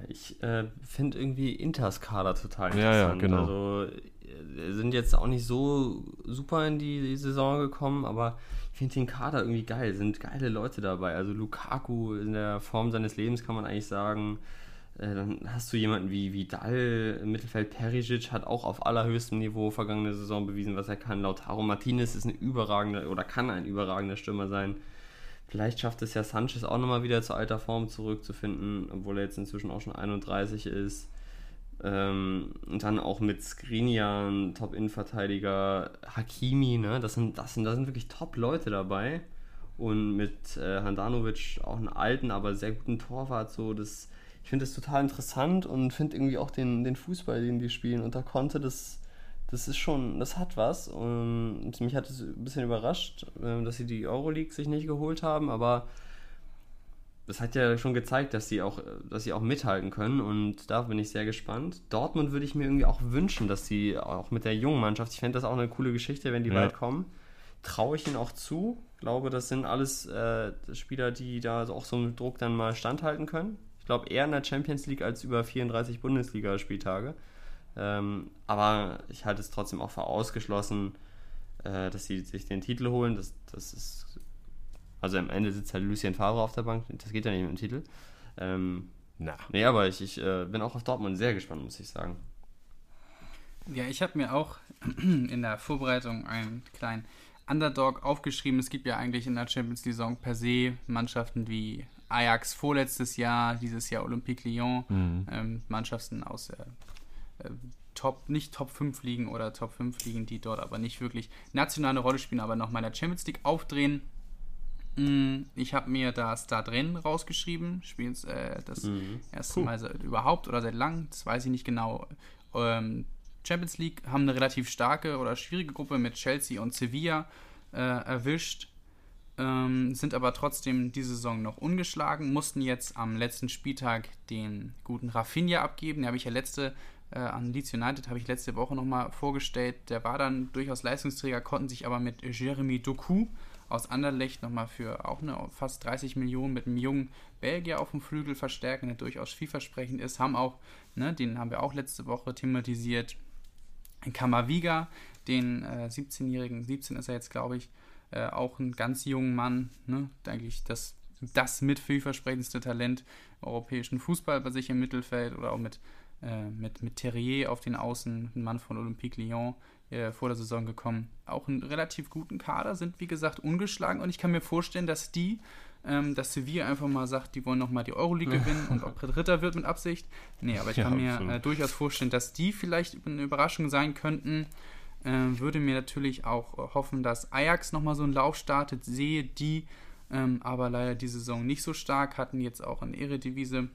Ich äh, finde irgendwie Inters Kader total interessant. Ja, ja, genau. Also äh, sind jetzt auch nicht so super in die Saison gekommen, aber ich finde den Kader irgendwie geil. Sind geile Leute dabei. Also Lukaku in der Form seines Lebens kann man eigentlich sagen. Äh, dann hast du jemanden wie Vidal im Mittelfeld. Perisic hat auch auf allerhöchstem Niveau vergangene Saison bewiesen, was er kann. Lautaro Martinez ist ein überragender oder kann ein überragender Stürmer sein. Vielleicht schafft es ja Sanchez auch nochmal wieder zur alter Form zurückzufinden, obwohl er jetzt inzwischen auch schon 31 ist. Ähm, und dann auch mit Skriniar, Top-Innenverteidiger, Hakimi, ne? Das sind, das sind, da sind wirklich Top-Leute dabei. Und mit äh, Handanovic auch einen alten, aber sehr guten Torwart, so das ich finde das total interessant und finde irgendwie auch den, den Fußball, den die spielen unter Konte, das, das ist schon, das hat was. Und mich hat es ein bisschen überrascht, ähm, dass sie die Euroleague sich nicht geholt haben, aber das hat ja schon gezeigt, dass sie auch, dass sie auch mithalten können und da bin ich sehr gespannt. Dortmund würde ich mir irgendwie auch wünschen, dass sie auch mit der jungen Mannschaft, ich fände das auch eine coole Geschichte, wenn die ja. bald kommen, traue ich ihnen auch zu. Glaube, das sind alles äh, Spieler, die da auch so einen Druck dann mal standhalten können. Ich glaube eher in der Champions League als über 34 Bundesligaspieltage. Ähm, aber ich halte es trotzdem auch für ausgeschlossen, äh, dass sie sich den Titel holen. Das, das ist also am Ende sitzt halt Lucien Favre auf der Bank, das geht ja nicht mit dem Titel. Ähm, Na. Nee, aber ich, ich äh, bin auch auf Dortmund sehr gespannt, muss ich sagen. Ja, ich habe mir auch in der Vorbereitung einen kleinen Underdog aufgeschrieben. Es gibt ja eigentlich in der Champions League per se Mannschaften wie Ajax vorletztes Jahr, dieses Jahr Olympique Lyon, mhm. ähm, Mannschaften aus äh, äh, Top, nicht Top 5 liegen oder Top 5 liegen, die dort aber nicht wirklich nationale Rolle spielen, aber nochmal in der Champions League aufdrehen. Mm, ich habe mir das da drin rausgeschrieben. Spielen äh, das mhm. erste cool. Mal seit, überhaupt oder seit lang, das weiß ich nicht genau. Ähm, Champions League haben eine relativ starke oder schwierige Gruppe mit Chelsea und Sevilla äh, erwischt, ähm, sind aber trotzdem diese Saison noch ungeschlagen, mussten jetzt am letzten Spieltag den guten Rafinha abgeben. Den habe ich ja letzte äh, an Leeds United habe ich letzte Woche nochmal vorgestellt. Der war dann durchaus Leistungsträger, konnten sich aber mit Jeremy Doku aus Anderlecht nochmal für auch eine fast 30 Millionen mit einem jungen Belgier auf dem Flügel verstärken, der durchaus vielversprechend ist. Haben auch, ne, den haben wir auch letzte Woche thematisiert. Kamaviga, den äh, 17-jährigen, 17 ist er jetzt, glaube ich, äh, auch ein ganz jungen Mann, ne, eigentlich das, das mit vielversprechendste Talent im europäischen Fußball bei sich im Mittelfeld oder auch mit, äh, mit, mit Terrier auf den Außen, ein Mann von Olympique Lyon, äh, vor der Saison gekommen. Auch einen relativ guten Kader, sind wie gesagt ungeschlagen und ich kann mir vorstellen, dass die, ähm, dass Sevilla einfach mal sagt, die wollen nochmal die Euroleague gewinnen und ob Dritter wird mit Absicht. Nee, aber ich ja, kann mir äh, durchaus vorstellen, dass die vielleicht eine Überraschung sein könnten. Äh, würde mir natürlich auch hoffen, dass Ajax nochmal so einen Lauf startet, sehe die ähm, aber leider die Saison nicht so stark, hatten jetzt auch in Eredivise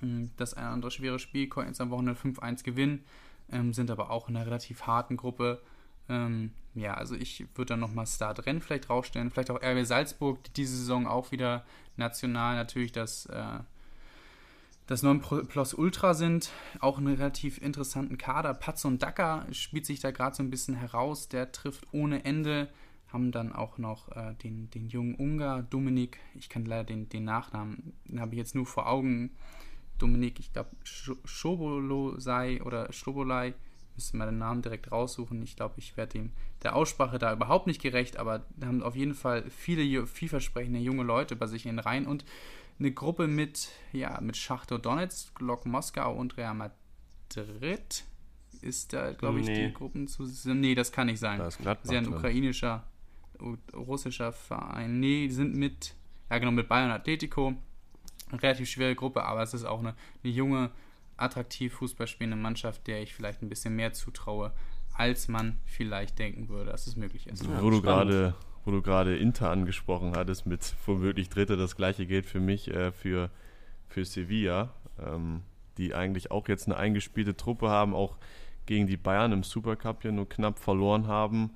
hm, das ein oder andere schwere Spiel, konnten jetzt am Wochenende 5-1 gewinnen ähm, sind aber auch in einer relativ harten Gruppe. Ähm, ja, also ich würde dann nochmal Start-Rennen vielleicht draufstellen. Vielleicht auch RB Salzburg, die diese Saison auch wieder national natürlich das, äh, das 9 Plus Ultra sind. Auch einen relativ interessanten Kader. Patson Daka spielt sich da gerade so ein bisschen heraus. Der trifft ohne Ende. Haben dann auch noch äh, den, den jungen Ungar, Dominik. Ich kann leider den, den Nachnamen, den habe ich jetzt nur vor Augen. Dominik, ich glaube, Schobolosei oder Schobolai, müssen wir den Namen direkt raussuchen. Ich glaube, ich werde dem der Aussprache da überhaupt nicht gerecht, aber da haben auf jeden Fall viele vielversprechende junge Leute bei sich in den Reihen und eine Gruppe mit, ja, mit Schachtor Donetsk, Lok Moskau und Real Madrid ist da, glaube ich, nee. die Gruppen zu. Nee, das kann nicht sein. Das ist Gladbach, ein ukrainischer, russischer Verein. Nee, die sind mit, ja genau, mit Bayern Atletico eine relativ schwere Gruppe, aber es ist auch eine, eine junge, attraktiv Fußball spielende Mannschaft, der ich vielleicht ein bisschen mehr zutraue, als man vielleicht denken würde, dass es möglich ist. Ja, wo, du grade, wo du gerade Inter angesprochen hattest, mit womöglich Dritte, das gleiche gilt für mich, äh, für, für Sevilla, ähm, die eigentlich auch jetzt eine eingespielte Truppe haben, auch gegen die Bayern im Supercup ja nur knapp verloren haben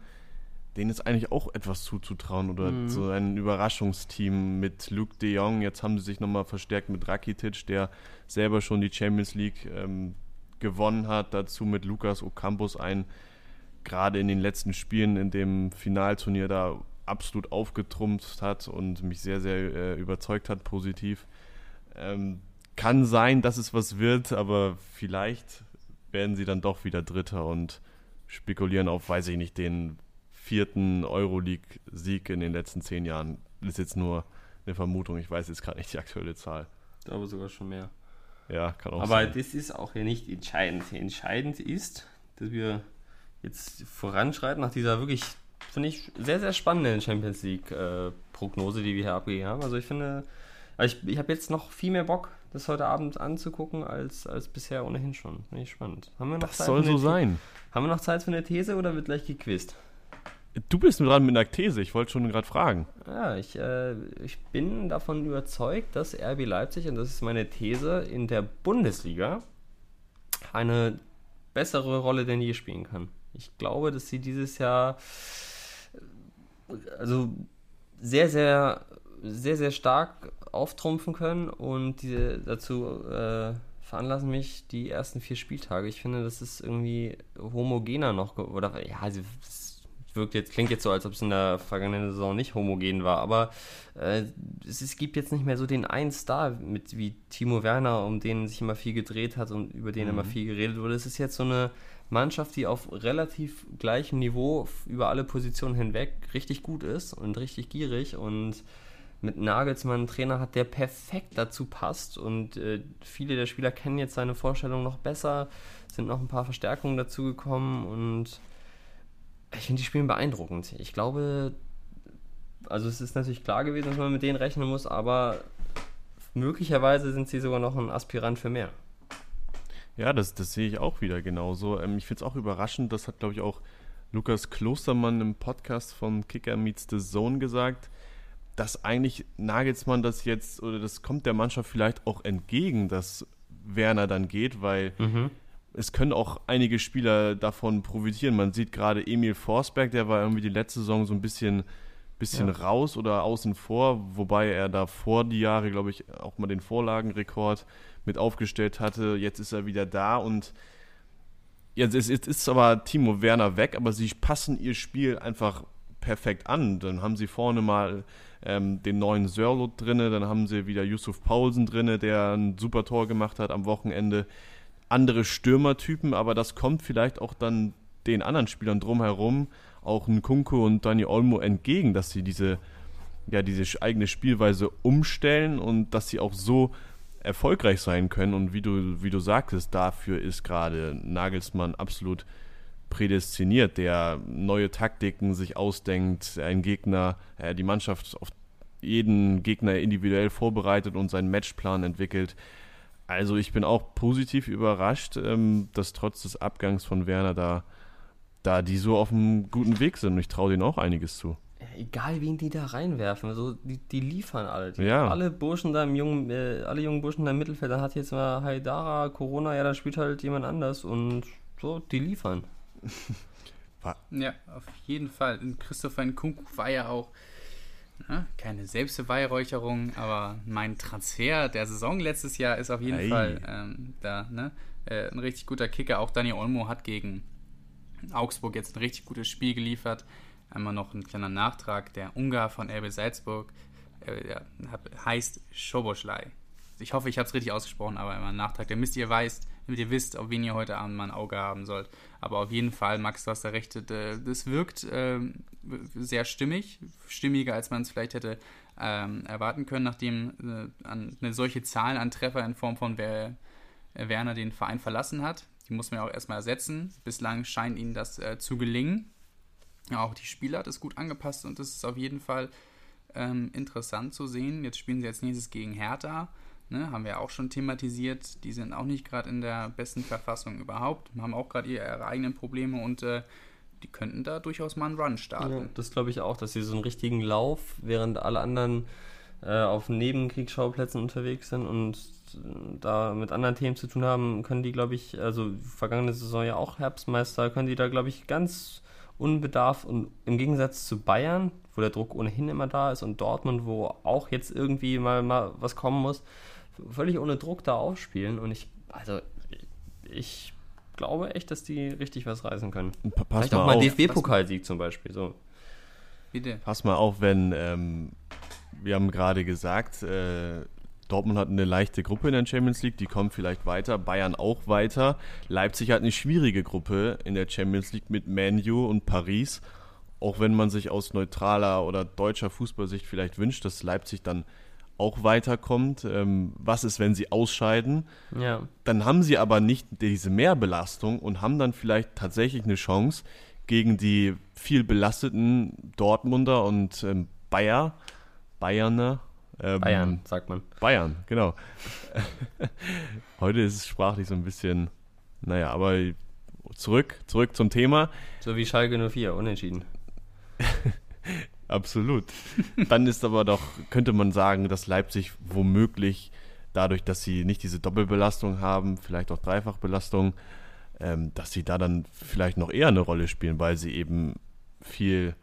denen ist eigentlich auch etwas zuzutrauen oder mhm. so ein Überraschungsteam mit Luke de Jong. Jetzt haben sie sich nochmal verstärkt mit Rakitic, der selber schon die Champions League ähm, gewonnen hat. Dazu mit Lukas Ocampos ein, gerade in den letzten Spielen in dem Finalturnier da absolut aufgetrumpft hat und mich sehr, sehr äh, überzeugt hat, positiv. Ähm, kann sein, dass es was wird, aber vielleicht werden sie dann doch wieder Dritter und spekulieren auf, weiß ich nicht, den vierten Euroleague-Sieg in den letzten zehn Jahren. Das ist jetzt nur eine Vermutung, ich weiß jetzt gerade nicht die aktuelle Zahl. Ich glaube sogar schon mehr. Ja, kann auch Aber sein. das ist auch ja nicht entscheidend. Entscheidend ist, dass wir jetzt voranschreiten nach dieser wirklich, finde ich, sehr, sehr spannenden Champions League-Prognose, äh, die wir hier abgegeben haben. Also ich finde, also ich, ich habe jetzt noch viel mehr Bock, das heute Abend anzugucken, als, als bisher ohnehin schon. Finde ich spannend. Haben wir noch das Zeit soll so sein. Haben wir noch Zeit für eine These oder wird gleich gequizt? Du bist dran mit einer These, ich wollte schon gerade fragen. Ja, ich, äh, ich bin davon überzeugt, dass RB Leipzig, und das ist meine These, in der Bundesliga eine bessere Rolle denn je spielen kann. Ich glaube, dass sie dieses Jahr also sehr, sehr sehr, sehr stark auftrumpfen können und die dazu äh, veranlassen mich die ersten vier Spieltage. Ich finde, das ist irgendwie homogener noch, oder ja, es wirkt jetzt, klingt jetzt so, als ob es in der vergangenen Saison nicht homogen war, aber äh, es, es, gibt jetzt nicht mehr so den einen Star mit wie Timo Werner, um den sich immer viel gedreht hat und über den mhm. immer viel geredet wurde. Es ist jetzt so eine Mannschaft, die auf relativ gleichem Niveau über alle Positionen hinweg richtig gut ist und richtig gierig und mit Nagelsmann einen Trainer hat, der perfekt dazu passt und äh, viele der Spieler kennen jetzt seine Vorstellung noch besser, sind noch ein paar Verstärkungen dazugekommen und ich finde die Spiele beeindruckend. Ich glaube, also es ist natürlich klar gewesen, dass man mit denen rechnen muss, aber möglicherweise sind sie sogar noch ein Aspirant für mehr. Ja, das, das sehe ich auch wieder genauso. Ähm, ich finde es auch überraschend, das hat, glaube ich, auch Lukas Klostermann im Podcast von Kicker Meets the Zone gesagt, dass eigentlich Nagelsmann das jetzt, oder das kommt der Mannschaft vielleicht auch entgegen, dass Werner dann geht, weil mhm es können auch einige Spieler davon profitieren. Man sieht gerade Emil Forsberg, der war irgendwie die letzte Saison so ein bisschen, bisschen ja. raus oder außen vor, wobei er da vor die Jahre, glaube ich, auch mal den Vorlagenrekord mit aufgestellt hatte. Jetzt ist er wieder da und jetzt ist, jetzt ist aber Timo Werner weg, aber sie passen ihr Spiel einfach perfekt an. Dann haben sie vorne mal ähm, den neuen Sörlot drinne, dann haben sie wieder Yusuf Paulsen drinne, der ein super Tor gemacht hat am Wochenende andere Stürmertypen, aber das kommt vielleicht auch dann den anderen Spielern drumherum, auch Nkunku und Dani Olmo entgegen, dass sie diese, ja, diese eigene Spielweise umstellen und dass sie auch so erfolgreich sein können. Und wie du, wie du sagtest, dafür ist gerade Nagelsmann absolut prädestiniert, der neue Taktiken sich ausdenkt, einen Gegner, äh, die Mannschaft auf jeden Gegner individuell vorbereitet und seinen Matchplan entwickelt. Also ich bin auch positiv überrascht, ähm, dass trotz des Abgangs von Werner da, da die so auf einem guten Weg sind. Und ich traue denen auch einiges zu. Egal wen die da reinwerfen, so die, die liefern alle. Die, ja. Alle Burschen da im jungen, äh, alle jungen Burschen da im Mittelfeld, da hat jetzt mal Haidara, Corona, ja, da spielt halt jemand anders und so, die liefern. ja, auf jeden Fall. Christopher Nkunku war ja auch Ne? Keine Selbstbeweihräucherung, aber mein Transfer der Saison letztes Jahr ist auf jeden hey. Fall ähm, da. Ne? Äh, ein richtig guter Kicker. Auch Dani Olmo hat gegen Augsburg jetzt ein richtig gutes Spiel geliefert. Einmal noch ein kleiner Nachtrag. Der Ungar von RB Salzburg äh, heißt Schoboschlei. Ich hoffe, ich habe es richtig ausgesprochen, aber immer ein Nachtrag. Der Mist, ihr weißt, damit ihr wisst, auf wen ihr heute Abend mal ein Auge haben sollt. Aber auf jeden Fall, Max, du hast da recht, das wirkt äh, sehr stimmig, stimmiger, als man es vielleicht hätte ähm, erwarten können, nachdem äh, eine solche Zahl an Treffer in Form von wer, äh, Werner den Verein verlassen hat. Die muss man ja auch erstmal ersetzen. Bislang scheint ihnen das äh, zu gelingen. Auch die Spieler hat es gut angepasst und das ist auf jeden Fall ähm, interessant zu sehen. Jetzt spielen sie als nächstes gegen Hertha. Ne, haben wir auch schon thematisiert. Die sind auch nicht gerade in der besten Verfassung überhaupt, haben auch gerade ihre eigenen Probleme und äh, die könnten da durchaus mal einen Run starten. Ja, das glaube ich auch, dass sie so einen richtigen Lauf, während alle anderen äh, auf Nebenkriegsschauplätzen unterwegs sind und äh, da mit anderen Themen zu tun haben, können die, glaube ich, also vergangene Saison ja auch Herbstmeister, können die da, glaube ich, ganz unbedarf und im Gegensatz zu Bayern, wo der Druck ohnehin immer da ist und Dortmund, wo auch jetzt irgendwie mal, mal was kommen muss, völlig ohne Druck da aufspielen. Und ich, also, ich glaube echt, dass die richtig was reißen können. Pass Vielleicht auch mal DFB-Pokalsieg zum Beispiel. So. Bitte. Pass mal auf, wenn, ähm, wir haben gerade gesagt, äh, Dortmund hat eine leichte Gruppe in der Champions League, die kommt vielleicht weiter, Bayern auch weiter. Leipzig hat eine schwierige Gruppe in der Champions League mit Manu und Paris. Auch wenn man sich aus neutraler oder deutscher Fußballsicht vielleicht wünscht, dass Leipzig dann auch weiterkommt. Ähm, was ist, wenn sie ausscheiden? Ja. Dann haben sie aber nicht diese Mehrbelastung und haben dann vielleicht tatsächlich eine Chance gegen die viel belasteten Dortmunder und ähm, Bayer, Bayerner. Ähm, Bayern, sagt man. Bayern, genau. Heute ist es sprachlich so ein bisschen, naja, aber zurück, zurück zum Thema. So wie Schalke 04, unentschieden. Absolut. Dann ist aber doch, könnte man sagen, dass Leipzig womöglich dadurch, dass sie nicht diese Doppelbelastung haben, vielleicht auch Dreifachbelastung, ähm, dass sie da dann vielleicht noch eher eine Rolle spielen, weil sie eben viel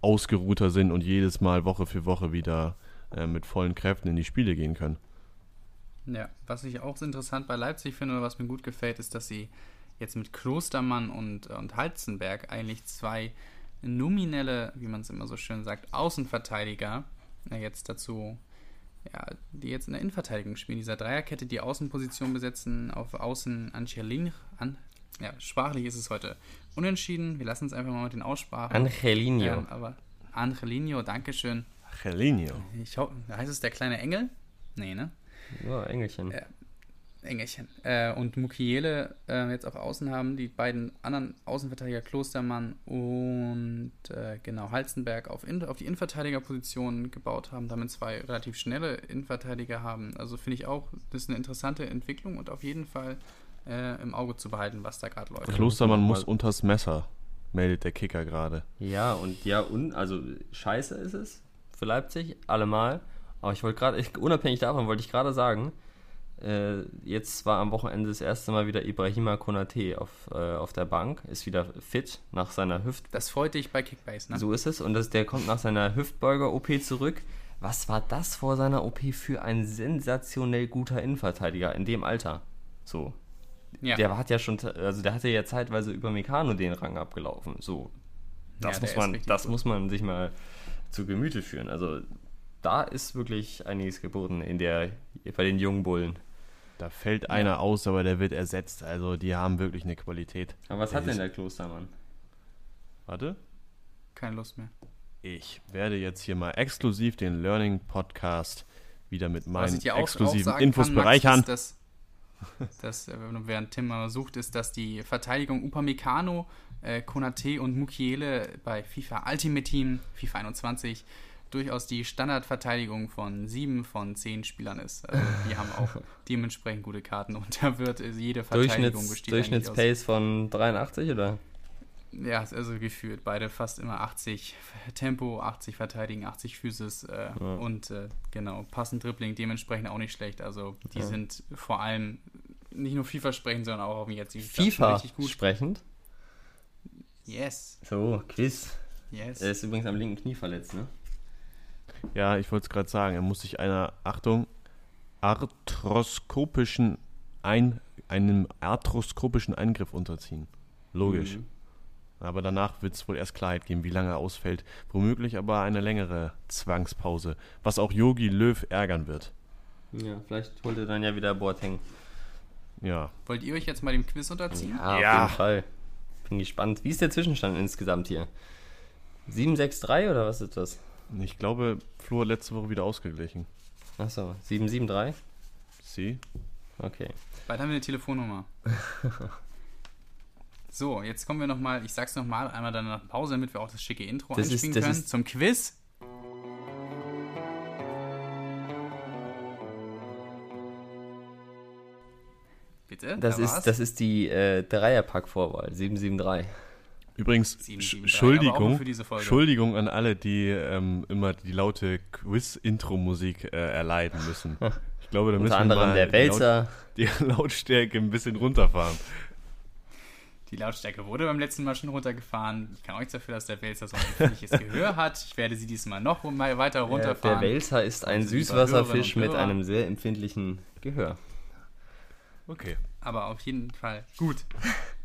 ausgeruhter sind und jedes Mal Woche für Woche wieder äh, mit vollen Kräften in die Spiele gehen können. Ja, was ich auch interessant bei Leipzig finde oder was mir gut gefällt, ist, dass sie jetzt mit Klostermann und, und Halzenberg eigentlich zwei nominelle, wie man es immer so schön sagt, Außenverteidiger äh, jetzt dazu, ja, die jetzt in der Innenverteidigung spielen, dieser Dreierkette, die Außenposition besetzen, auf Außen Angelin, an, ja, sprachlich ist es heute unentschieden. Wir lassen es einfach mal mit den Aussprachen. Angelino. Ähm, aber Angelino, Dankeschön. Angelino. Ich hoffe, heißt es der kleine Engel? Nee, ne? Ja, Engelchen. Ja. Engelchen. Äh, und Mukiele äh, jetzt auf Außen haben, die beiden anderen Außenverteidiger Klostermann und äh, genau Halzenberg auf, in, auf die Innenverteidigerposition gebaut haben, damit zwei relativ schnelle Innenverteidiger haben. Also finde ich auch, das ist eine interessante Entwicklung und auf jeden Fall äh, im Auge zu behalten, was da gerade läuft. Klostermann muss unters Messer, meldet der Kicker gerade. Ja, und ja, und, also scheiße ist es für Leipzig, allemal. Aber ich wollte gerade, unabhängig davon wollte ich gerade sagen, äh, jetzt war am Wochenende das erste Mal wieder Ibrahima Konate auf, äh, auf der Bank, ist wieder fit nach seiner Hüft. Das freut dich bei Kickbase, ne? So ist es. Und das, der kommt nach seiner Hüftbeuger-OP zurück. Was war das vor seiner OP für ein sensationell guter Innenverteidiger in dem Alter? So. Ja. Der hat ja schon, also der hatte ja zeitweise über Meccano den Rang abgelaufen. So. Das, ja, muss, man, das muss man sich mal zu Gemüte führen. Also da ist wirklich einiges geboten in der, bei den jungen Bullen. Da fällt ja. einer aus, aber der wird ersetzt. Also die haben wirklich eine Qualität. Aber was der hat denn der Klostermann? Warte. Keine Lust mehr. Ich werde jetzt hier mal exklusiv den Learning Podcast wieder mit meinen exklusiven Infos kann, bereichern. Max, dass, äh, während Tim mal sucht, ist, dass die Verteidigung Upamecano, äh, Konate und Mukiele bei FIFA Ultimate Team, FIFA 21, durchaus die Standardverteidigung von sieben von zehn Spielern ist. Also die haben auch dementsprechend gute Karten und da wird jede Verteidigung Durchschnitts, besteht. Durchschnittspace von 83 oder? Ja, also gefühlt. Beide fast immer 80 Tempo, 80 Verteidigen, 80 Physis äh, ja. und äh, genau, passend Dribbling dementsprechend auch nicht schlecht. Also die ja. sind vor allem nicht nur vielversprechend, sondern auch auf dem jetzigen FIFA richtig gut. sprechend? Yes. So, Quiz. Yes. Er ist übrigens am linken Knie verletzt, ne? Ja, ich wollte es gerade sagen. Er muss sich einer, Achtung, arthroskopischen ein, einem arthroskopischen Eingriff unterziehen. Logisch. Mhm. Aber danach wird es wohl erst Klarheit geben, wie lange er ausfällt. Womöglich aber eine längere Zwangspause, was auch Yogi Löw ärgern wird. Ja, vielleicht holt er dann ja wieder Boateng. Ja. Wollt ihr euch jetzt mal dem Quiz unterziehen? Ja, auf ja. jeden Fall. Bin gespannt. Wie ist der Zwischenstand insgesamt hier? 7-6-3 oder was ist das? Ich glaube, Flo hat letzte Woche wieder ausgeglichen. Achso, 773? Sie? Okay. Bald haben wir eine Telefonnummer. so, jetzt kommen wir nochmal, ich sag's nochmal, einmal dann nach Pause, damit wir auch das schicke Intro das einspielen ist, können, ist, zum Quiz. Bitte? Das, da ist, das ist die äh, Dreierpack-Vorwahl, 773. Übrigens, Entschuldigung, Entschuldigung an alle, die ähm, immer die laute Quiz-Intro-Musik äh, erleiden müssen. Ich glaube, da müssen wir mal der Wälzer. Die, Laut, die Lautstärke ein bisschen runterfahren. Die Lautstärke wurde beim letzten Mal schon runtergefahren. Ich kann euch dafür, dass der Wälzer so ein empfindliches Gehör hat. Ich werde sie diesmal noch mal weiter runterfahren. Der, der Wälzer ist ein Süßwasserfisch mit einem sehr empfindlichen Gehör. Okay. Aber auf jeden Fall gut.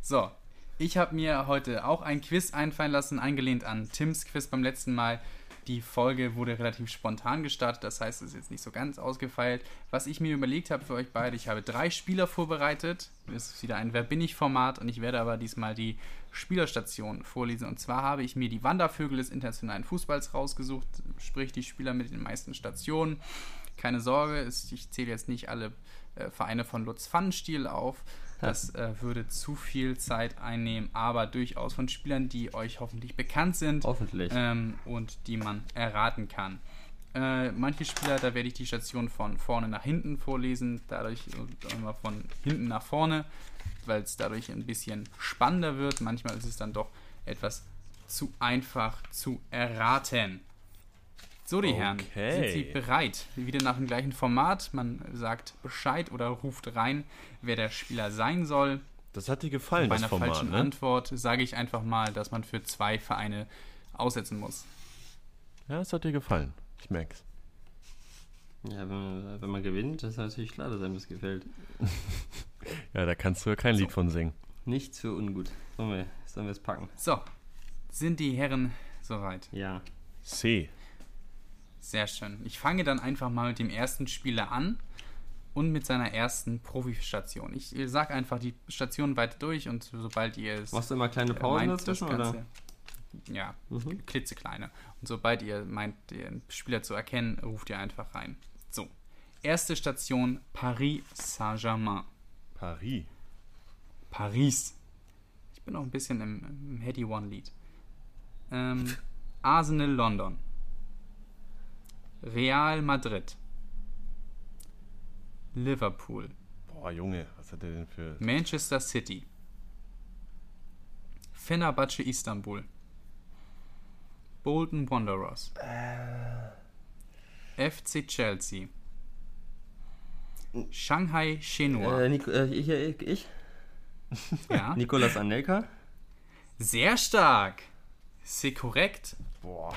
So, ich habe mir heute auch ein Quiz einfallen lassen, eingelehnt an Tims Quiz beim letzten Mal. Die Folge wurde relativ spontan gestartet, das heißt, es ist jetzt nicht so ganz ausgefeilt. Was ich mir überlegt habe für euch beide, ich habe drei Spieler vorbereitet. Es ist wieder ein Wer bin ich Format und ich werde aber diesmal die Spielerstation vorlesen. Und zwar habe ich mir die Wandervögel des internationalen Fußballs rausgesucht, sprich die Spieler mit den meisten Stationen. Keine Sorge, ich zähle jetzt nicht alle äh, Vereine von Lutz Pfannenstiel auf. Das äh, würde zu viel Zeit einnehmen, aber durchaus von Spielern, die euch hoffentlich bekannt sind. Hoffentlich. Ähm, und die man erraten kann. Äh, manche Spieler, da werde ich die Station von vorne nach hinten vorlesen, dadurch immer von hinten nach vorne, weil es dadurch ein bisschen spannender wird. Manchmal ist es dann doch etwas zu einfach zu erraten. So, die okay. Herren, sind Sie bereit? Wieder nach dem gleichen Format. Man sagt Bescheid oder ruft rein, wer der Spieler sein soll. Das hat dir gefallen, Bei einer Format, falschen ne? Antwort sage ich einfach mal, dass man für zwei Vereine aussetzen muss. Ja, das hat dir gefallen. Ich merke es. Ja, wenn man, wenn man gewinnt, ist natürlich klar, dass einem das gefällt. Ja, da kannst du ja kein Lied von singen. Nicht so ungut. Sollen wir, sollen wir es packen? So, sind die Herren soweit? Ja. C. Sehr schön. Ich fange dann einfach mal mit dem ersten Spieler an und mit seiner ersten Profistation. Ich sage einfach die Station weiter durch und sobald ihr es Machst du immer kleine äh, Pausen meint, das dazwischen, oder? Ganze, ja, Mhm. klitzekleine. Und sobald ihr meint, den Spieler zu erkennen, ruft ihr einfach rein. So, erste Station Paris Saint-Germain. Paris. Paris. Ich bin noch ein bisschen im, im Heady One Lied. Ähm, Arsenal London. Real Madrid. Liverpool. Boah, Junge, was hat der denn für. Manchester City. Fenerbahce Istanbul. Bolton Wanderers. FC Chelsea. Shanghai Shenhua. Äh, Nico, äh, ich, ich, ich? ja. Nikolas Anelka? Sehr stark. C'est korrekt. Boah.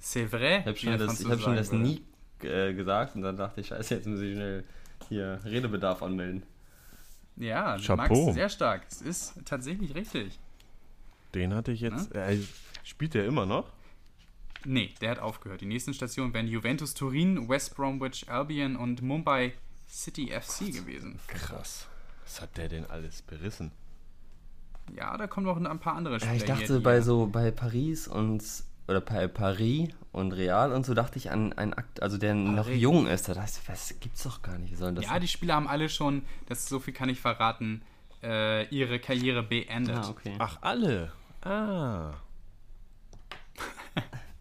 C'est vrai. Ich habe schon, das, ich hab schon das nie äh, gesagt und dann dachte ich, scheiße, jetzt muss ich schnell hier Redebedarf anmelden. Ja, Chapeau. Max, sehr stark. Es ist tatsächlich richtig. Den hatte ich jetzt. Äh, spielt der immer noch? Nee, der hat aufgehört. Die nächsten Stationen wären Juventus Turin, West Bromwich Albion und Mumbai City FC gewesen. Krass. Was hat der denn alles berissen? Ja, da kommen noch ein paar andere Spieler Ja, ich hier, dachte die- bei so bei Paris und oder Paris und Real und so dachte ich an einen Akt, also der noch Paris. jung ist. Da dachte ich, was gibt's doch gar nicht. Ja, die Spieler haben alle schon, das so viel kann ich verraten, äh, ihre Karriere beendet. ah, okay. Ach, alle. Ah.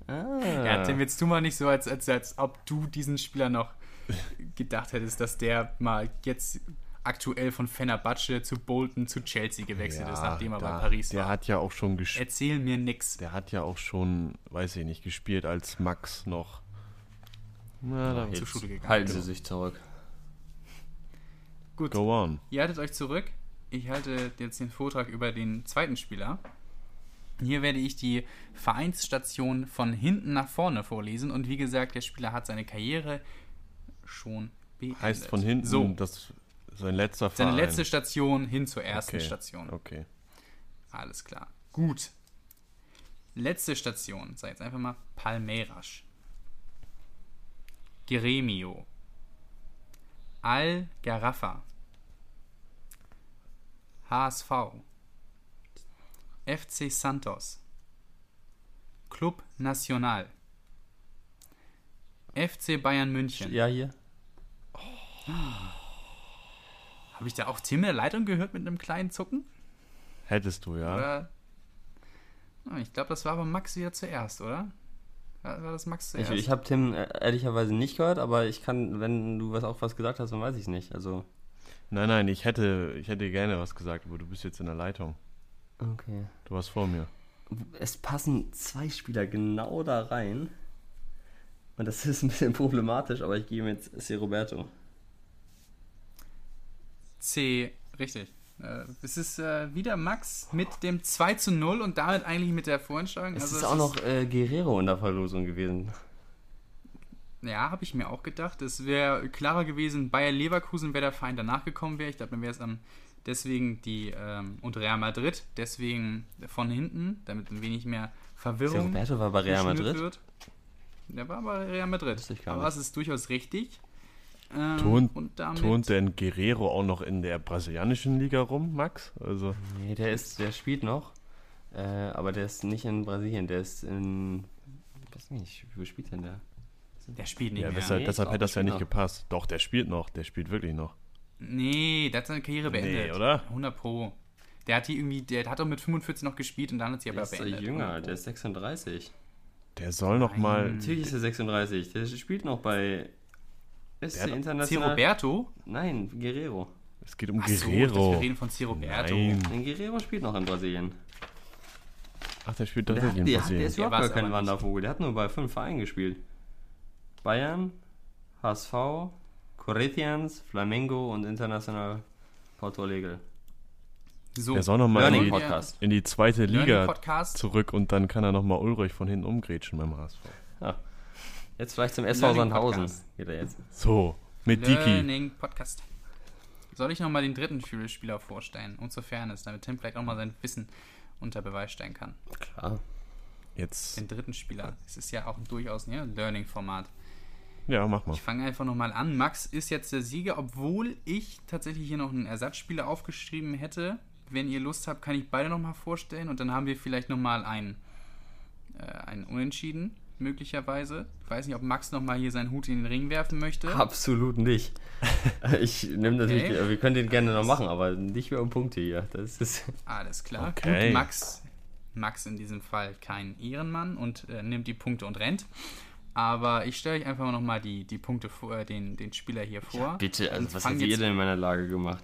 Ah. Ja, Tim, jetzt tu mal nicht so, als, als, als ob du diesen Spieler noch gedacht hättest, dass der mal jetzt aktuell von Fenerbahce zu Bolton zu Chelsea gewechselt ist, nachdem er da- bei Paris Der war. hat ja auch schon gespielt. Erzähl mir nix. Der hat ja auch schon, weiß ich nicht, gespielt als Max noch. Na, da zur Schule gegangen. Halten Sie sich zurück. Gut, Go on. ihr haltet euch zurück. Ich halte jetzt den Vortrag über den zweiten Spieler. Hier werde ich die Vereinsstation von hinten nach vorne vorlesen. Und wie gesagt, der Spieler hat seine Karriere schon beendet. Heißt von hinten, So, das sein letzter seine Verein. letzte Station hin zur ersten okay. Station. Okay. Alles klar. Gut. Letzte Station. Sei jetzt einfach mal Palmeiras. Gremio. Al Garrafa. HSV. FC Santos. Club Nacional. FC Bayern München. Ja, hier. Habe ich da auch Tim in der Leitung gehört mit einem kleinen Zucken? Hättest du, ja. Oder? Ah, Ich glaube, das war aber Max wieder zuerst, oder? War das Max Ich, zuerst? ich habe Tim äh, ehrlicherweise nicht gehört, aber ich kann, wenn du was auch was gesagt hast, dann weiß ich es nicht. Also. Nein, nein, ich hätte, ich hätte gerne was gesagt, aber du bist jetzt in der Leitung. Okay. Du warst vor mir. Es passen zwei Spieler genau da rein. Und das ist ein bisschen problematisch, aber ich gebe jetzt C. Roberto. C, richtig. Äh, es ist äh, wieder Max mit dem 2 zu 0 und damit eigentlich mit der Vorentscheidung. Es Also ist auch noch äh, Guerrero in der Verlosung gewesen. Ja, habe ich mir auch gedacht. Es wäre klarer gewesen, Bayer Leverkusen wäre der Verein danach gekommen wäre. Ich glaube, dann wäre es am deswegen die ähm, und Real Madrid, deswegen von hinten, damit ein wenig mehr. Verwirrung Roberto war bei Real Madrid. Wird. Der war bei Real Madrid. Aber es ist durchaus richtig. Ähm, Turnt, und damit turnt denn Guerrero auch noch in der brasilianischen Liga rum, Max? Also, Nee, der ist, der spielt noch. Äh, aber der ist nicht in Brasilien, der ist in. Ich weiß nicht, wo spielt denn der? der spielt nicht ja, mehr. deshalb, Nee, deshalb hätte das ja nicht der spielt gepasst. Doch, der spielt noch. Der spielt wirklich noch. Nee, der hat seine Karriere Nee, beendet. oder? 100 Pro. Der hat die irgendwie, der hat doch mit 45 noch gespielt und dann hat sie Der aber ist beendet. jünger, 100 Pro. der ist 36. Der soll noch Nein. mal. Natürlich ist er 36. Der spielt noch bei SC Der C. International. Roberto? Nein, Guerrero. Es geht um Ach so, Guerrero. wir reden von C. Roberto. Nein. Guerrero spielt noch in Brasilien. Ach, der spielt Der, hat, tatsächlich in der, hat, der Brasilien. ist überhaupt gar kein. Wandervogel. Der hat nur bei fünf Vereinen gespielt. Bayern, HSV, Corinthians, Flamengo und International Porto Alegre. So, Der soll noch mal Learning in in die zweite Liga zurück und dann kann er noch mal Ulrich von hinten umgrätschen beim HSV. Jetzt vielleicht zum SV Sandhausen. Geht er jetzt. So, mit Diki. Learning Podcast. Soll ich nochmal den dritten Spieler vorstellen, um zur Fairness, damit Tim vielleicht auch mal sein Wissen unter Beweis stellen kann? Klar. Jetzt. Den dritten Spieler. Es ist ja auch durchaus ein ja, Learning-Format. Ja, mach mal. Ich fange einfach nochmal an. Max ist jetzt der Sieger, obwohl ich tatsächlich hier noch einen Ersatzspieler aufgeschrieben hätte. Wenn ihr Lust habt, kann ich beide nochmal vorstellen und dann haben wir vielleicht nochmal ein, äh, ein Unentschieden, möglicherweise. Ich weiß nicht, ob Max nochmal hier seinen Hut in den Ring werfen möchte. Absolut nicht. Ich nehme natürlich, Okay. wir können den gerne noch machen, aber nicht mehr um Punkte hier. Das ist. Alles klar. Okay. Gut, Max, Max in diesem Fall kein Ehrenmann und äh, nimmt die Punkte und rennt. Aber ich stelle euch einfach nochmal die, die Punkte vor, äh, den, den Spieler hier vor. Bitte, also was habt ihr denn in meiner Lage gemacht?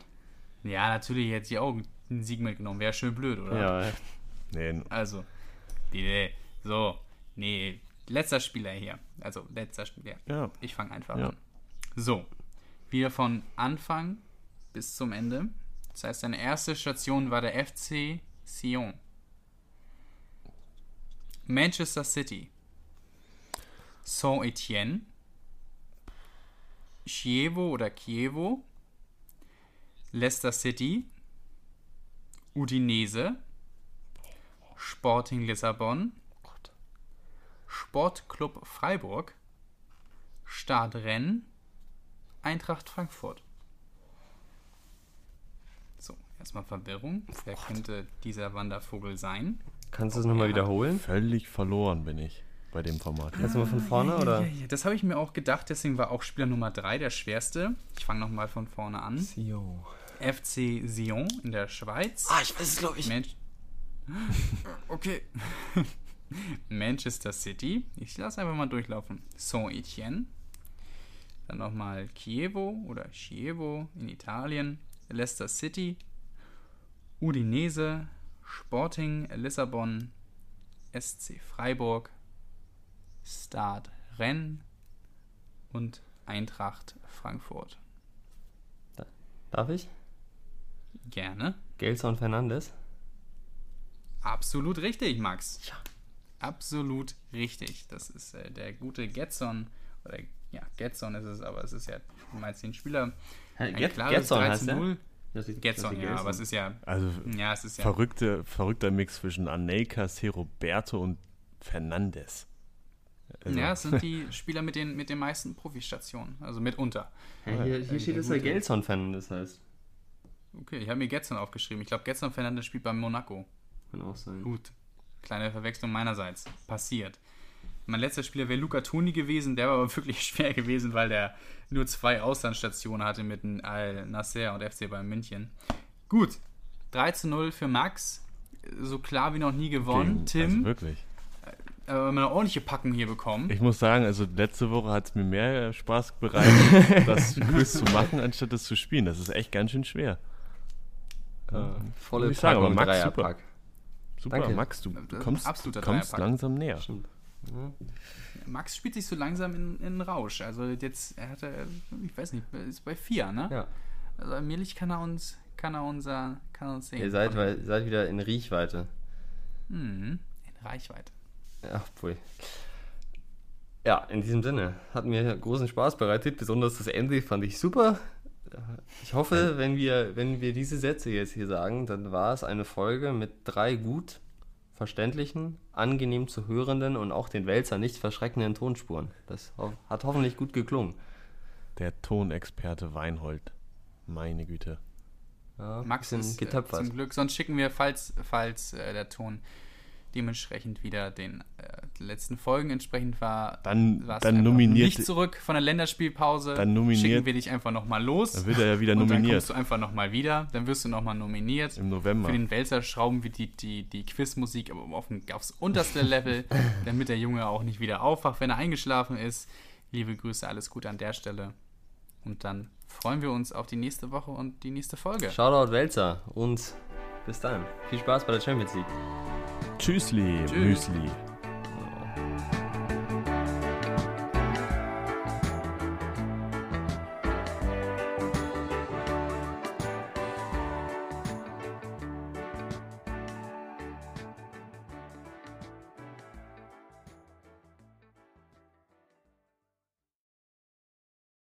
Ja, natürlich hätte ich auch einen Sieg mitgenommen. Wäre schön blöd, oder? Ja, Nee, Also, die, so, nee, letzter Spieler hier. Also, letzter Spieler. ja. Ich fange einfach Ja. an. So, wieder von Anfang bis zum Ende. Das heißt, seine erste Station war der FC Sion. Manchester City. Saint-Etienne. Chievo oder Chievo. Leicester City. Udinese. Sporting Lissabon. Sportclub Freiburg. Stade Rennes. Eintracht Frankfurt. So, erstmal Verwirrung. Wer könnte dieser Wandervogel sein? kannst du es nochmal Ja. wiederholen? Völlig verloren bin ich bei dem Format. Kannst du mal von vorne oder? Ja, ja, das habe ich mir auch gedacht, deswegen war auch Spieler Nummer 3 der schwerste. Ich fange nochmal von vorne an. Jo. FC Sion in der Schweiz. Ah, ich weiß es, glaube ich. Mensch. Okay. Manchester City. Ich lasse einfach mal durchlaufen. Saint-Etienne. Dann nochmal Chievo oder Chievo in Italien. Leicester City. Udinese. Sporting Lissabon. SC Freiburg. Stade Rennes. Und Eintracht Frankfurt. Darf ich? Gerne. Gelson Fernandes? Absolut richtig, Max. Ja. Absolut richtig. Das ist äh, der gute Getson. Oder ja, Getson ist es, aber es ist ja, du meinst den Spieler. Ein Get klares Getson 3 heißt zu der? 0. Das ist- Getson, das ist ja, aber es ist ja, Also ja, es ist ja. verrückte, verrückter Mix zwischen Anelka, Roberto und Fernandes. Also, Ja, es sind die Spieler mit den, mit den meisten Profistationen, also mitunter. Ja, hier, hier steht, dass er Gelson Fernandes heißt. Okay, ich habe mir Getson aufgeschrieben. Ich glaube, Getson Fernandes spielt beim Monaco. Kann auch sein. Gut, kleine Verwechslung meinerseits. Passiert. Mein letzter Spieler wäre Luca Toni gewesen, der war aber wirklich schwer gewesen, weil der nur zwei Auslandsstationen hatte mit dem Al Nasser und FC Bayern München. Gut, 3 zu 0 für Max. So klar wie noch nie gewonnen. gegen- Tim, Also wirklich. aber wir haben eine ordentliche Packung hier bekommen. Ich muss sagen, also letzte Woche hat es mir mehr Spaß bereitet, das Quiz zu machen, anstatt es zu spielen. Das ist echt ganz schön schwer. Ähm, Volle muss ich sagen, aber Packung, Max, Dreierpack. Super, Danke. Max, du Das ist ein kommst, du kommst langsam näher. Stimmt. Max spielt sich so langsam in, in Rausch. Also jetzt, er hatte, ich weiß nicht, ist bei 4, ne? Ja. Also allmählich kann er uns, kann er unser, kann er uns sehen. Ihr seid, weil, seid wieder in Riechweite. Mhm. In Reichweite. Ja, pfui. Ja, in diesem Sinne. Hat mir großen Spaß bereitet. Besonders das Ende fand ich super. Ich hoffe, wenn wir, wenn wir diese Sätze jetzt hier sagen, dann war es eine Folge mit drei gut verständlichen, angenehm zu hörenden und auch den Wälzer nicht verschreckenden Tonspuren. Das hat hoffentlich gut geklungen. Der Tonexperte Weinhold. Meine Güte. Ja, Max ist äh, getöpfert. zum Glück, sonst schicken wir, falls, falls äh, der Ton dementsprechend wieder den äh, letzten Folgen entsprechend war, Dann, warst dann nominiert, nicht zurück von der Länderspielpause. Dann nominiert- Schicken wir dich einfach nochmal los. dann wird er ja wieder und dann nominiert kommst du einfach nochmal wieder. Dann wirst du nochmal nominiert. im November. Für den Wälzer schrauben wir die, die, die Quizmusik aber auf, ein- aufs unterste Level, damit der Junge auch nicht wieder aufwacht, wenn er eingeschlafen ist. Liebe Grüße, alles Gute an der Stelle. Und dann freuen wir uns auf die nächste Woche und die nächste Folge. Shoutout Wälzer und bis dann. Viel Spaß bei der Champions League. Tschüssli, Tschüss. Müsli.